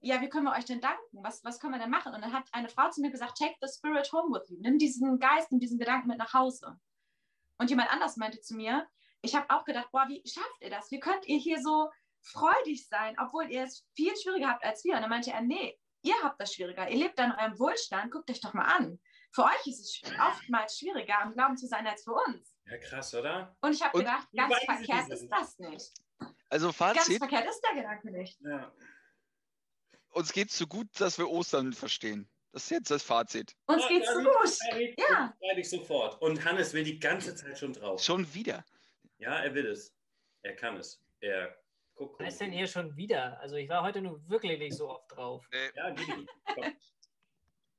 ja, wie können wir euch denn danken? Was, was können wir denn machen? Und dann hat eine Frau zu mir gesagt, take the spirit home with you. Nimm diesen Geist, nimm diesen Gedanken mit nach Hause. Und jemand anders meinte zu mir, ich habe auch gedacht, boah, wie schafft ihr das? Wie könnt ihr hier so freudig sein, obwohl ihr es viel schwieriger habt als wir? Und dann meinte er, nee, ihr habt das schwieriger. Ihr lebt an eurem Wohlstand, guckt euch doch mal an. Für euch ist es oftmals schwieriger, am Glauben zu sein als für uns. ja, krass, oder? Und ich habe Und- gedacht, ganz verkehrt ist das nicht. Also Ganz Fazit, verkehrt ist der Gedanke nicht. Ja. uns geht's so gut, dass wir Ostern verstehen. Das ist jetzt das Fazit. Uns Ja, geht's ja, so gut. Ja. Ich sofort. Und Hannes will die ganze Zeit schon drauf. Schon wieder. Ja, er will es. Er kann es. Er guckt. Was ist denn hier schon wieder? Also ich war heute nur wirklich nicht so oft drauf. Ja, gib ihm. Komm. Äh,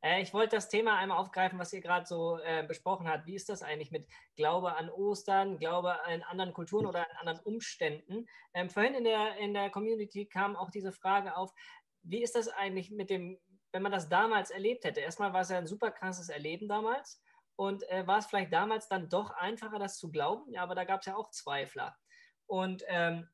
ich wollte das Thema einmal aufgreifen, was ihr gerade so äh, besprochen habt. Wie ist das eigentlich mit Glaube an Ostern, Glaube an anderen Kulturen oder an anderen Umständen? Ähm, vorhin in der, in der Community kam auch diese Frage auf, wie ist das eigentlich mit dem wenn man das damals erlebt hätte, erstmal war es ja ein super krasses Erleben damals und äh, war es vielleicht damals dann doch einfacher, das zu glauben, ja, aber da gab es ja auch Zweifler. Und ähm,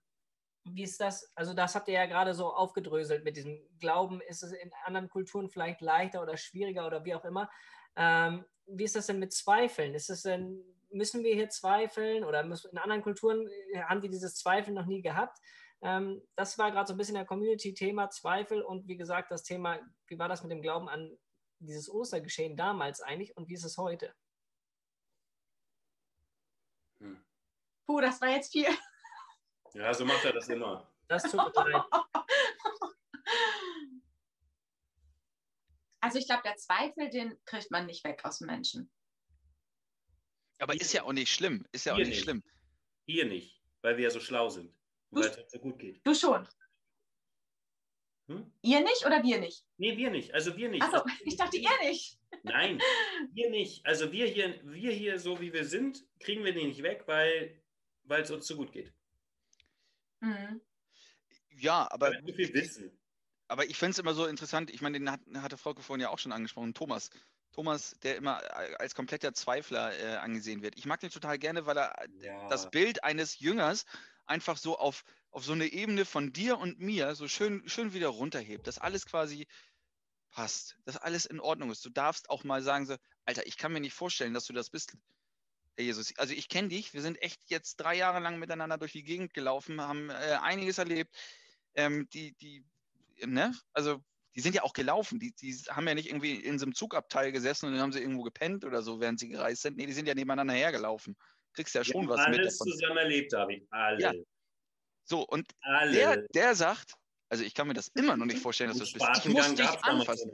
wie ist das? Also, das habt ihr ja gerade so aufgedröselt mit diesem Glauben. Ist es in anderen Kulturen vielleicht leichter oder schwieriger oder wie auch immer? Ähm, wie ist das denn mit Zweifeln? Ist es denn, müssen wir hier zweifeln oder müssen, in anderen Kulturen äh, haben die dieses Zweifeln noch nie gehabt? Ähm, das war gerade so ein bisschen der Community-Thema Zweifel und wie gesagt, das Thema, wie war das mit dem Glauben an dieses Ostergeschehen damals eigentlich und wie ist es heute? Hm. Puh, das war jetzt viel. Ja, so macht er das immer. Das tut mir leid. *laughs* Also ich glaube, der Zweifel, den kriegt man nicht weg aus dem Menschen. Aber ist ja auch nicht schlimm. Ist ja auch nicht nicht. schlimm. Hier nicht, weil wir ja so schlau sind. Und weil es uns so gut geht. Du schon. Hm? Ihr nicht oder wir nicht? Nee, wir nicht. Also wir nicht. Achso, *laughs* ich dachte, ihr nicht. Nein, *laughs* wir nicht. Also wir hier, wir hier, so wie wir sind, kriegen wir den nicht weg, weil weil es uns zu gut geht. Mhm. Ja, aber, so viel wissen. aber ich finde es immer so interessant. Ich meine, den hat, hatte Frauke vorhin ja auch schon angesprochen. Thomas. Thomas, der immer als kompletter Zweifler äh, angesehen wird. Ich mag den total gerne, weil er Ja. das Bild eines Jüngers einfach so auf, auf so eine Ebene von dir und mir so schön, schön wieder runterhebt, dass alles quasi passt, dass alles in Ordnung ist. Du darfst auch mal sagen, so, Alter, ich kann mir nicht vorstellen, dass du das bist, Herr Jesus. Also ich kenne dich, wir sind echt jetzt drei Jahre lang miteinander durch die Gegend gelaufen, haben äh, einiges erlebt. Ähm, die, die, ne, also die sind ja auch gelaufen, die, die haben ja nicht irgendwie in so einem Zugabteil gesessen und dann haben sie irgendwo gepennt oder so, während sie gereist sind. Nee, die sind ja nebeneinander hergelaufen. Kriegst ja schon haben was mit alles zusammen erlebt, David. Alle. Ja. So, und Alle. der, der sagt, also ich kann mir das immer noch nicht vorstellen, dass du das bist. Ich muss dich anfassen.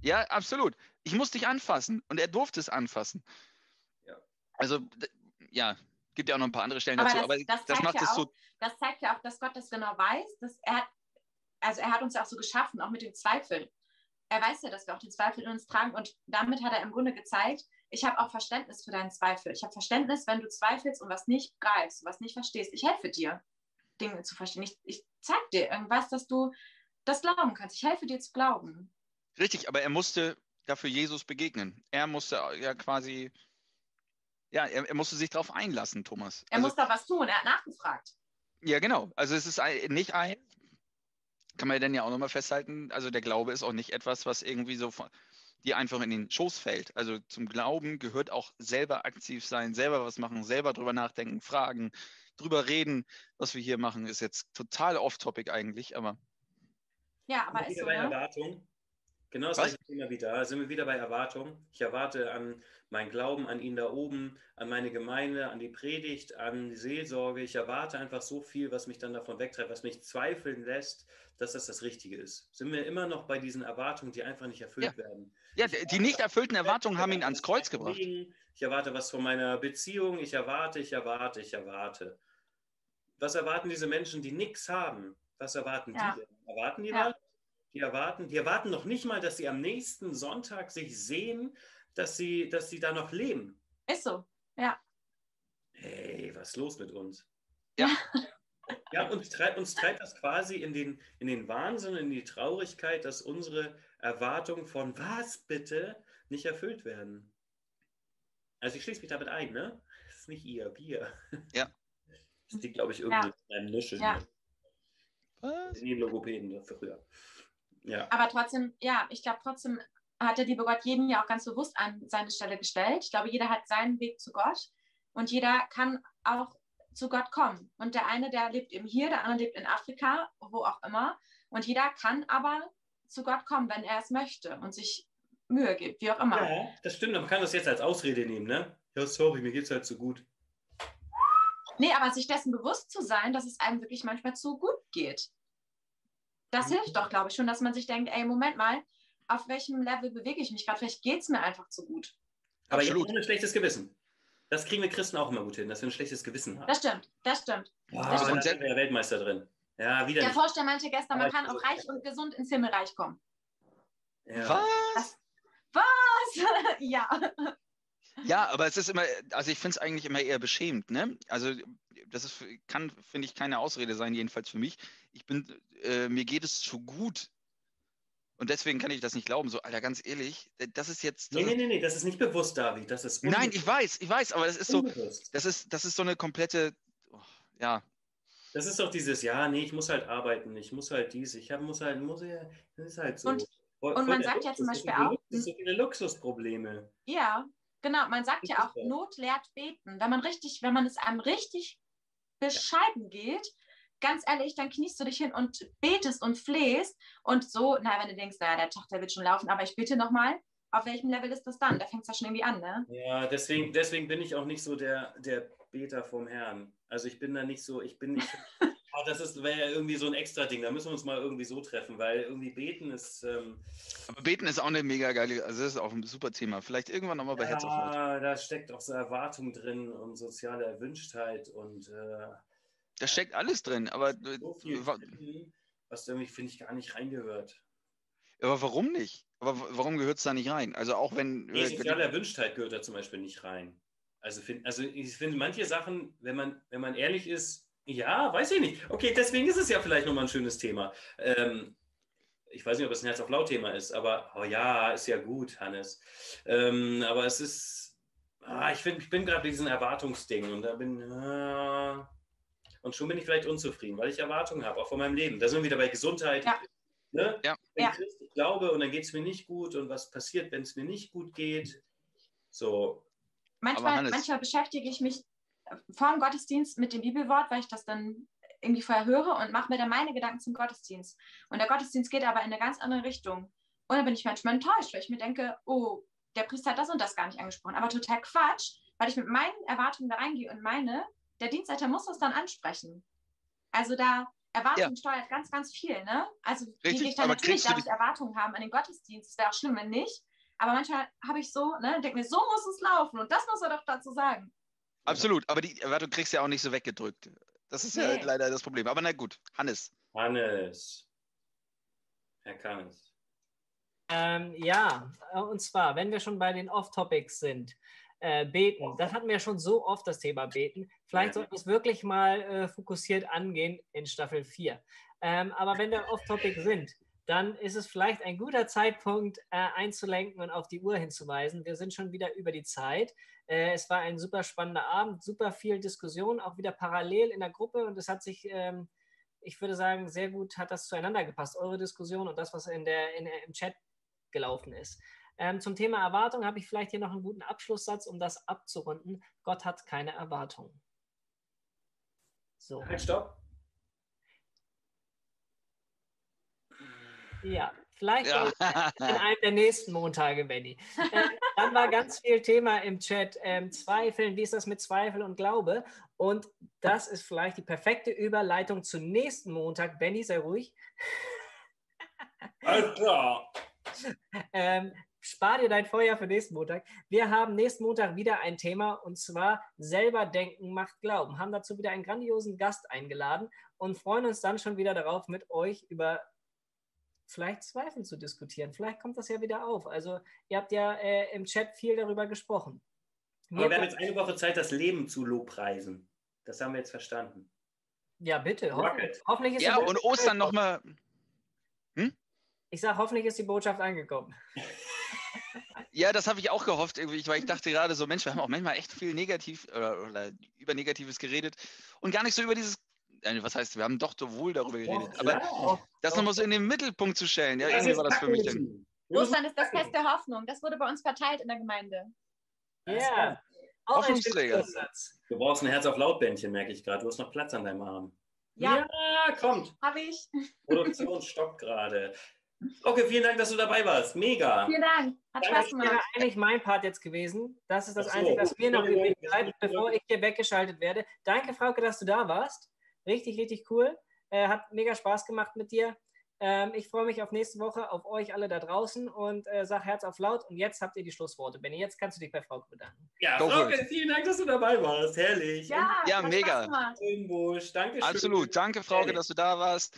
Ja, absolut. Ich muss dich anfassen. Und er durfte es anfassen. Also, ja, gibt ja auch noch ein paar andere Stellen Aber dazu. das- aber das das zeigt macht ja es auch, so. Das zeigt ja auch, dass Gott das genau weiß. Dass er hat, also er hat uns ja auch so geschaffen, auch mit dem Zweifel. Er weiß ja, dass wir auch den Zweifel in uns tragen und damit hat er im Grunde gezeigt, ich habe auch Verständnis für deinen Zweifel. Ich habe Verständnis, wenn du zweifelst und was nicht greifst, was nicht verstehst. Ich helfe dir, Dinge zu verstehen. Ich, ich zeige dir irgendwas, dass du das glauben kannst. Ich helfe dir zu glauben. Richtig, aber er musste dafür Jesus begegnen. Er musste ja quasi, ja, er, er musste sich darauf einlassen, Thomas. Er Also, muss da was tun. Er hat nachgefragt. ja, genau. Also es ist ein, nicht ein, kann man ja dann ja auch nochmal festhalten, also der Glaube ist auch nicht etwas, was irgendwie so von, dir einfach in den Schoß fällt. Also zum Glauben gehört auch selber aktiv sein, selber was machen, selber drüber nachdenken, fragen, drüber reden. Was wir hier machen, ist jetzt total off-topic eigentlich, aber Ja, aber ist so, ne? Erwartung. Genau das gleiche Thema wieder. Sind wir wieder bei Erwartung. Ich erwarte an meinen Glauben, an ihn da oben, an meine Gemeinde, an die Predigt, an die Seelsorge. Ich erwarte einfach so viel, was mich dann davon wegtreibt, was mich zweifeln lässt, dass das das Richtige ist. Sind wir immer noch bei diesen Erwartungen, die einfach nicht erfüllt werden? ja, Ich die nicht erfüllten Erwartungen haben ihn ans Kreuz gebracht. Ich erwarte was von meiner Beziehung. Ich erwarte, ich erwarte, ich erwarte. Was erwarten diese Menschen, die nichts haben? Was erwarten Ja. die denn? Erwarten die Ja. was? Die erwarten, die erwarten noch nicht mal, dass sie am nächsten Sonntag sich sehen, dass sie, dass sie da noch leben. Ist so. Hey, was ist los mit uns? Ja. Ja, uns treibt, uns treibt das quasi in den, in den Wahnsinn, in die Traurigkeit, dass unsere Erwartungen von was bitte nicht erfüllt werden. Also ich schließe mich damit ein, ne? Das ist nicht ihr, wir. Ja. Das liegt, glaube ich, irgendwie in einem Nuschel. Ja. Was? In den Logopäden früher. Ja. Aber trotzdem, ja, ich glaube, trotzdem hat der liebe Gott jeden ja auch ganz bewusst an seine Stelle gestellt. Ich glaube, jeder hat seinen Weg zu Gott und jeder kann auch zu Gott kommen. Und der eine, der lebt eben hier, der andere lebt in Afrika, wo auch immer. Und jeder kann aber zu Gott kommen, wenn er es möchte und sich Mühe gibt, wie auch immer. ja, das stimmt. Man kann das jetzt als Ausrede nehmen, ne? Ja, sorry, mir geht's halt so gut. Nee, aber sich dessen bewusst zu sein, dass es einem wirklich manchmal zu gut geht. Das hilft doch, glaube ich, schon, dass man sich denkt, ey, Moment mal, auf welchem Level bewege ich mich gerade? Vielleicht geht es mir einfach zu gut. Aber Absolut. jetzt ohne schlechtes Gewissen. Das kriegen wir Christen auch immer gut hin, dass wir ein schlechtes Gewissen haben. Das stimmt, das stimmt. Boah, das da stimmt. sind wir ja Weltmeister drin. Ja, wieder Der nicht. Forscher meinte gestern, man kann auch reich und gesund ins Himmelreich kommen. Ja. Was? Was? *laughs* ja. Ja, aber es ist immer, also ich finde es eigentlich immer eher beschämend, ne? Also das ist, kann, finde ich, keine Ausrede sein, jedenfalls für mich. Ich bin, äh, mir geht es zu gut, Und deswegen kann ich das nicht glauben. So, Alter, ganz ehrlich, d- das ist jetzt. Das Nee, nee, nee, nee, das ist nicht bewusst, David. Das ist nein, ich weiß, ich weiß, aber das ist so, Unbewusst. das ist, das ist so eine komplette, oh, ja, Das ist doch dieses, ja, nee, ich muss halt arbeiten, ich muss halt dies, ich hab, muss halt, muss ja, das ist halt so. Und- und voll man sagt ja zum Luxus, Beispiel so auch- Luxus- so viele Luxusprobleme. Ja, genau. Man sagt Das ja auch. Not lehrt beten. Wenn man richtig, wenn man es einem richtig bescheiden geht, ganz ehrlich, dann kniest du dich hin und betest und flehst und so, na, wenn du denkst, naja, der Tochter wird schon laufen, aber ich bitte nochmal, auf welchem Level ist das dann? Da fängt es ja schon irgendwie an, ne? Ja, deswegen, deswegen bin ich auch nicht so der, der Beter vom Herrn. Also ich bin da nicht so, ich bin nicht. *laughs* Ah, das ist wäre ja irgendwie so ein extra Ding. Da müssen wir uns mal irgendwie so treffen, weil irgendwie beten ist. Ähm, aber Beten ist auch eine mega geile, also das ist auch ein super Thema. Vielleicht irgendwann nochmal bei Herz auf ja, da steckt auch so Erwartung drin und soziale Erwünschtheit und äh, Da steckt alles drin, aber, so viel, drin, was irgendwie, finde ich, gar nicht reingehört. aber warum nicht? Aber warum gehört es da nicht rein? Also auch wenn. Nee, äh, soziale Erwünschtheit gehört da zum Beispiel nicht rein. Also, find, also ich finde manche Sachen, wenn man, wenn man ehrlich ist, ja, weiß ich nicht. Okay, deswegen ist es ja vielleicht nochmal ein schönes Thema. Ähm, ich weiß nicht, ob es ein Herz auf laut Thema ist, aber oh ja, ist ja gut, Hannes. Ähm, aber es ist, ah, ich, find, ich bin gerade bei diesem Erwartungsding und da bin, ah, und schon bin ich vielleicht unzufrieden, weil ich Erwartungen habe, auch von meinem Leben. Da sind wir wieder bei Gesundheit. Ja. Ne? Ja. Wenn ich ich glaube und dann geht es mir nicht gut und was passiert, wenn es mir nicht gut geht. So, Manchmal, manchmal beschäftige ich mich vor dem Gottesdienst mit dem Bibelwort, weil ich das dann irgendwie vorher höre und mache mir dann meine Gedanken zum Gottesdienst. Und der Gottesdienst geht aber in eine ganz andere Richtung. Und dann bin ich manchmal enttäuscht, weil ich mir denke, oh, der Priester hat das und das gar nicht angesprochen. Aber total Quatsch, weil ich mit meinen Erwartungen da reingehe und meine, der Dienstleiter muss das dann ansprechen. Also da Erwartung steuert ganz, ganz viel, ne? Also Richtig, gehe ich dann aber natürlich darf die- ich Erwartungen haben an den Gottesdienst. Es wäre auch schlimm, wenn nicht. Aber manchmal habe ich so, ne, denke mir, so muss es laufen und das muss er doch dazu sagen. Absolut, aber die Erwartung kriegst du ja auch nicht so weggedrückt. Das ist ja Nee. leider das Problem. Aber na gut, Hannes. Hannes. Er kann es. Ähm, ja, äh, und zwar, wenn wir schon bei den Off-Topics sind, äh, beten, das hatten wir schon so oft, das Thema beten. Vielleicht sollten wir es wirklich mal äh, fokussiert angehen in Staffel 4. Ähm, aber wenn wir Off-Topic sind, dann ist es vielleicht ein guter Zeitpunkt äh, einzulenken und auf die Uhr hinzuweisen. Wir sind schon wieder über die Zeit. Äh, es war ein super spannender Abend, super viel Diskussion, auch wieder parallel in der Gruppe und es hat sich ähm, ich würde sagen, sehr gut hat das zueinander gepasst, eure Diskussion und das, was in der, in, im Chat gelaufen ist. Ähm, zum Thema Erwartung habe ich vielleicht hier noch einen guten Abschlusssatz, um das abzurunden. Gott hat keine Erwartungen. So, Halt, stopp. ja, vielleicht Ja. in einem der nächsten Montage, Benny. Äh, dann war ganz viel Thema im Chat, ähm, Zweifeln, wie ist das mit Zweifel und Glaube? Und das ist vielleicht die perfekte Überleitung zum nächsten Montag. Benny, sei ruhig. Alter. *laughs* Ähm, spar dir dein Feuer für nächsten Montag. Wir haben nächsten Montag wieder ein Thema und zwar selber denken macht Glauben. Haben dazu wieder einen grandiosen Gast eingeladen und freuen uns dann schon wieder darauf, mit euch über vielleicht Zweifel zu diskutieren. Vielleicht kommt das ja wieder auf. Also ihr habt ja äh, im Chat viel darüber gesprochen. Aber wir haben jetzt eine Woche Zeit, das Leben zu lobpreisen. Das haben wir jetzt verstanden. ja, bitte. Hoffentlich, hoffentlich ist ja, und Ostern nochmal. Ich sage, hoffentlich ist die Botschaft angekommen. *laughs* Ja, das habe ich auch gehofft, irgendwie, weil ich dachte gerade so, Mensch, wir haben auch manchmal echt viel negativ oder, oder über Negatives geredet und gar nicht so über dieses, äh, was heißt, wir haben doch so wohl darüber geredet. Aber das nochmal so in den Mittelpunkt zu stellen, ja, irgendwie war das für mich dann. Ostern ist das Fest der Hoffnung. Das wurde bei uns verteilt in der Gemeinde. Ja, auch ein Hoffnungsträger. Du brauchst ein Herz auf Lautbändchen, merke ich gerade. Du hast noch Platz an deinem Arm. Ja, Ja, kommt. habe ich. Produktion stoppt gerade. Okay, vielen Dank, dass du dabei warst. Mega. Vielen Dank. Hat. Spaß Das wäre gemacht. eigentlich mein Part jetzt gewesen. Das ist das so. Einzige, was mir noch übrig bleibt, bevor ich hier weggeschaltet werde. Danke, Frauke, dass du da warst. Richtig, richtig cool. Äh, hat mega Spaß gemacht mit dir. Ähm, ich freue mich auf nächste Woche, auf euch alle da draußen und äh, sag Herz auf laut. Und jetzt habt ihr die Schlussworte. Benny, jetzt kannst du dich bei Frauke bedanken. Ja, Go Frauke, vielen Dank, dass du dabei warst. Herrlich. Ja, Ja, hat mega. Spaß gemacht. Schönbusch, danke schön. Absolut. Danke, Frauke, Ehrlich. dass du da warst.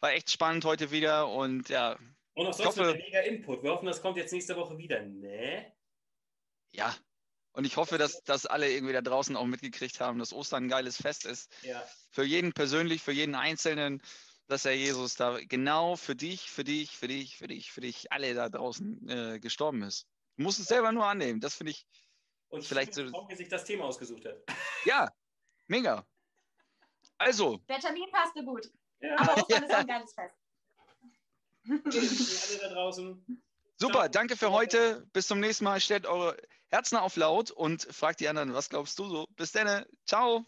War echt spannend heute wieder und ja, Und auch Ich sonst hoffe- mega Input. Wir hoffen, das kommt jetzt nächste Woche wieder. Ne? ja. Und ich hoffe, dass, dass alle irgendwie da draußen auch mitgekriegt haben, dass Ostern ein geiles Fest ist. Ja. Für jeden persönlich, für jeden Einzelnen. dass er Jesus da genau für dich, für dich, für dich, für dich, für dich, alle da draußen äh, gestorben ist. Du musst es selber nur annehmen. Das finde ich, Und Vielleicht so- wie sich das Thema ausgesucht hat. ja, mega. Also, Der Termin passte gut. Ja, Aber Ostern ist ein geiles Fest. alle da draußen. super, Ciao. danke für heute. Bis zum nächsten Mal. Stellt eure Herzen auf laut und fragt die anderen, was glaubst du so? Bis dann. Ciao.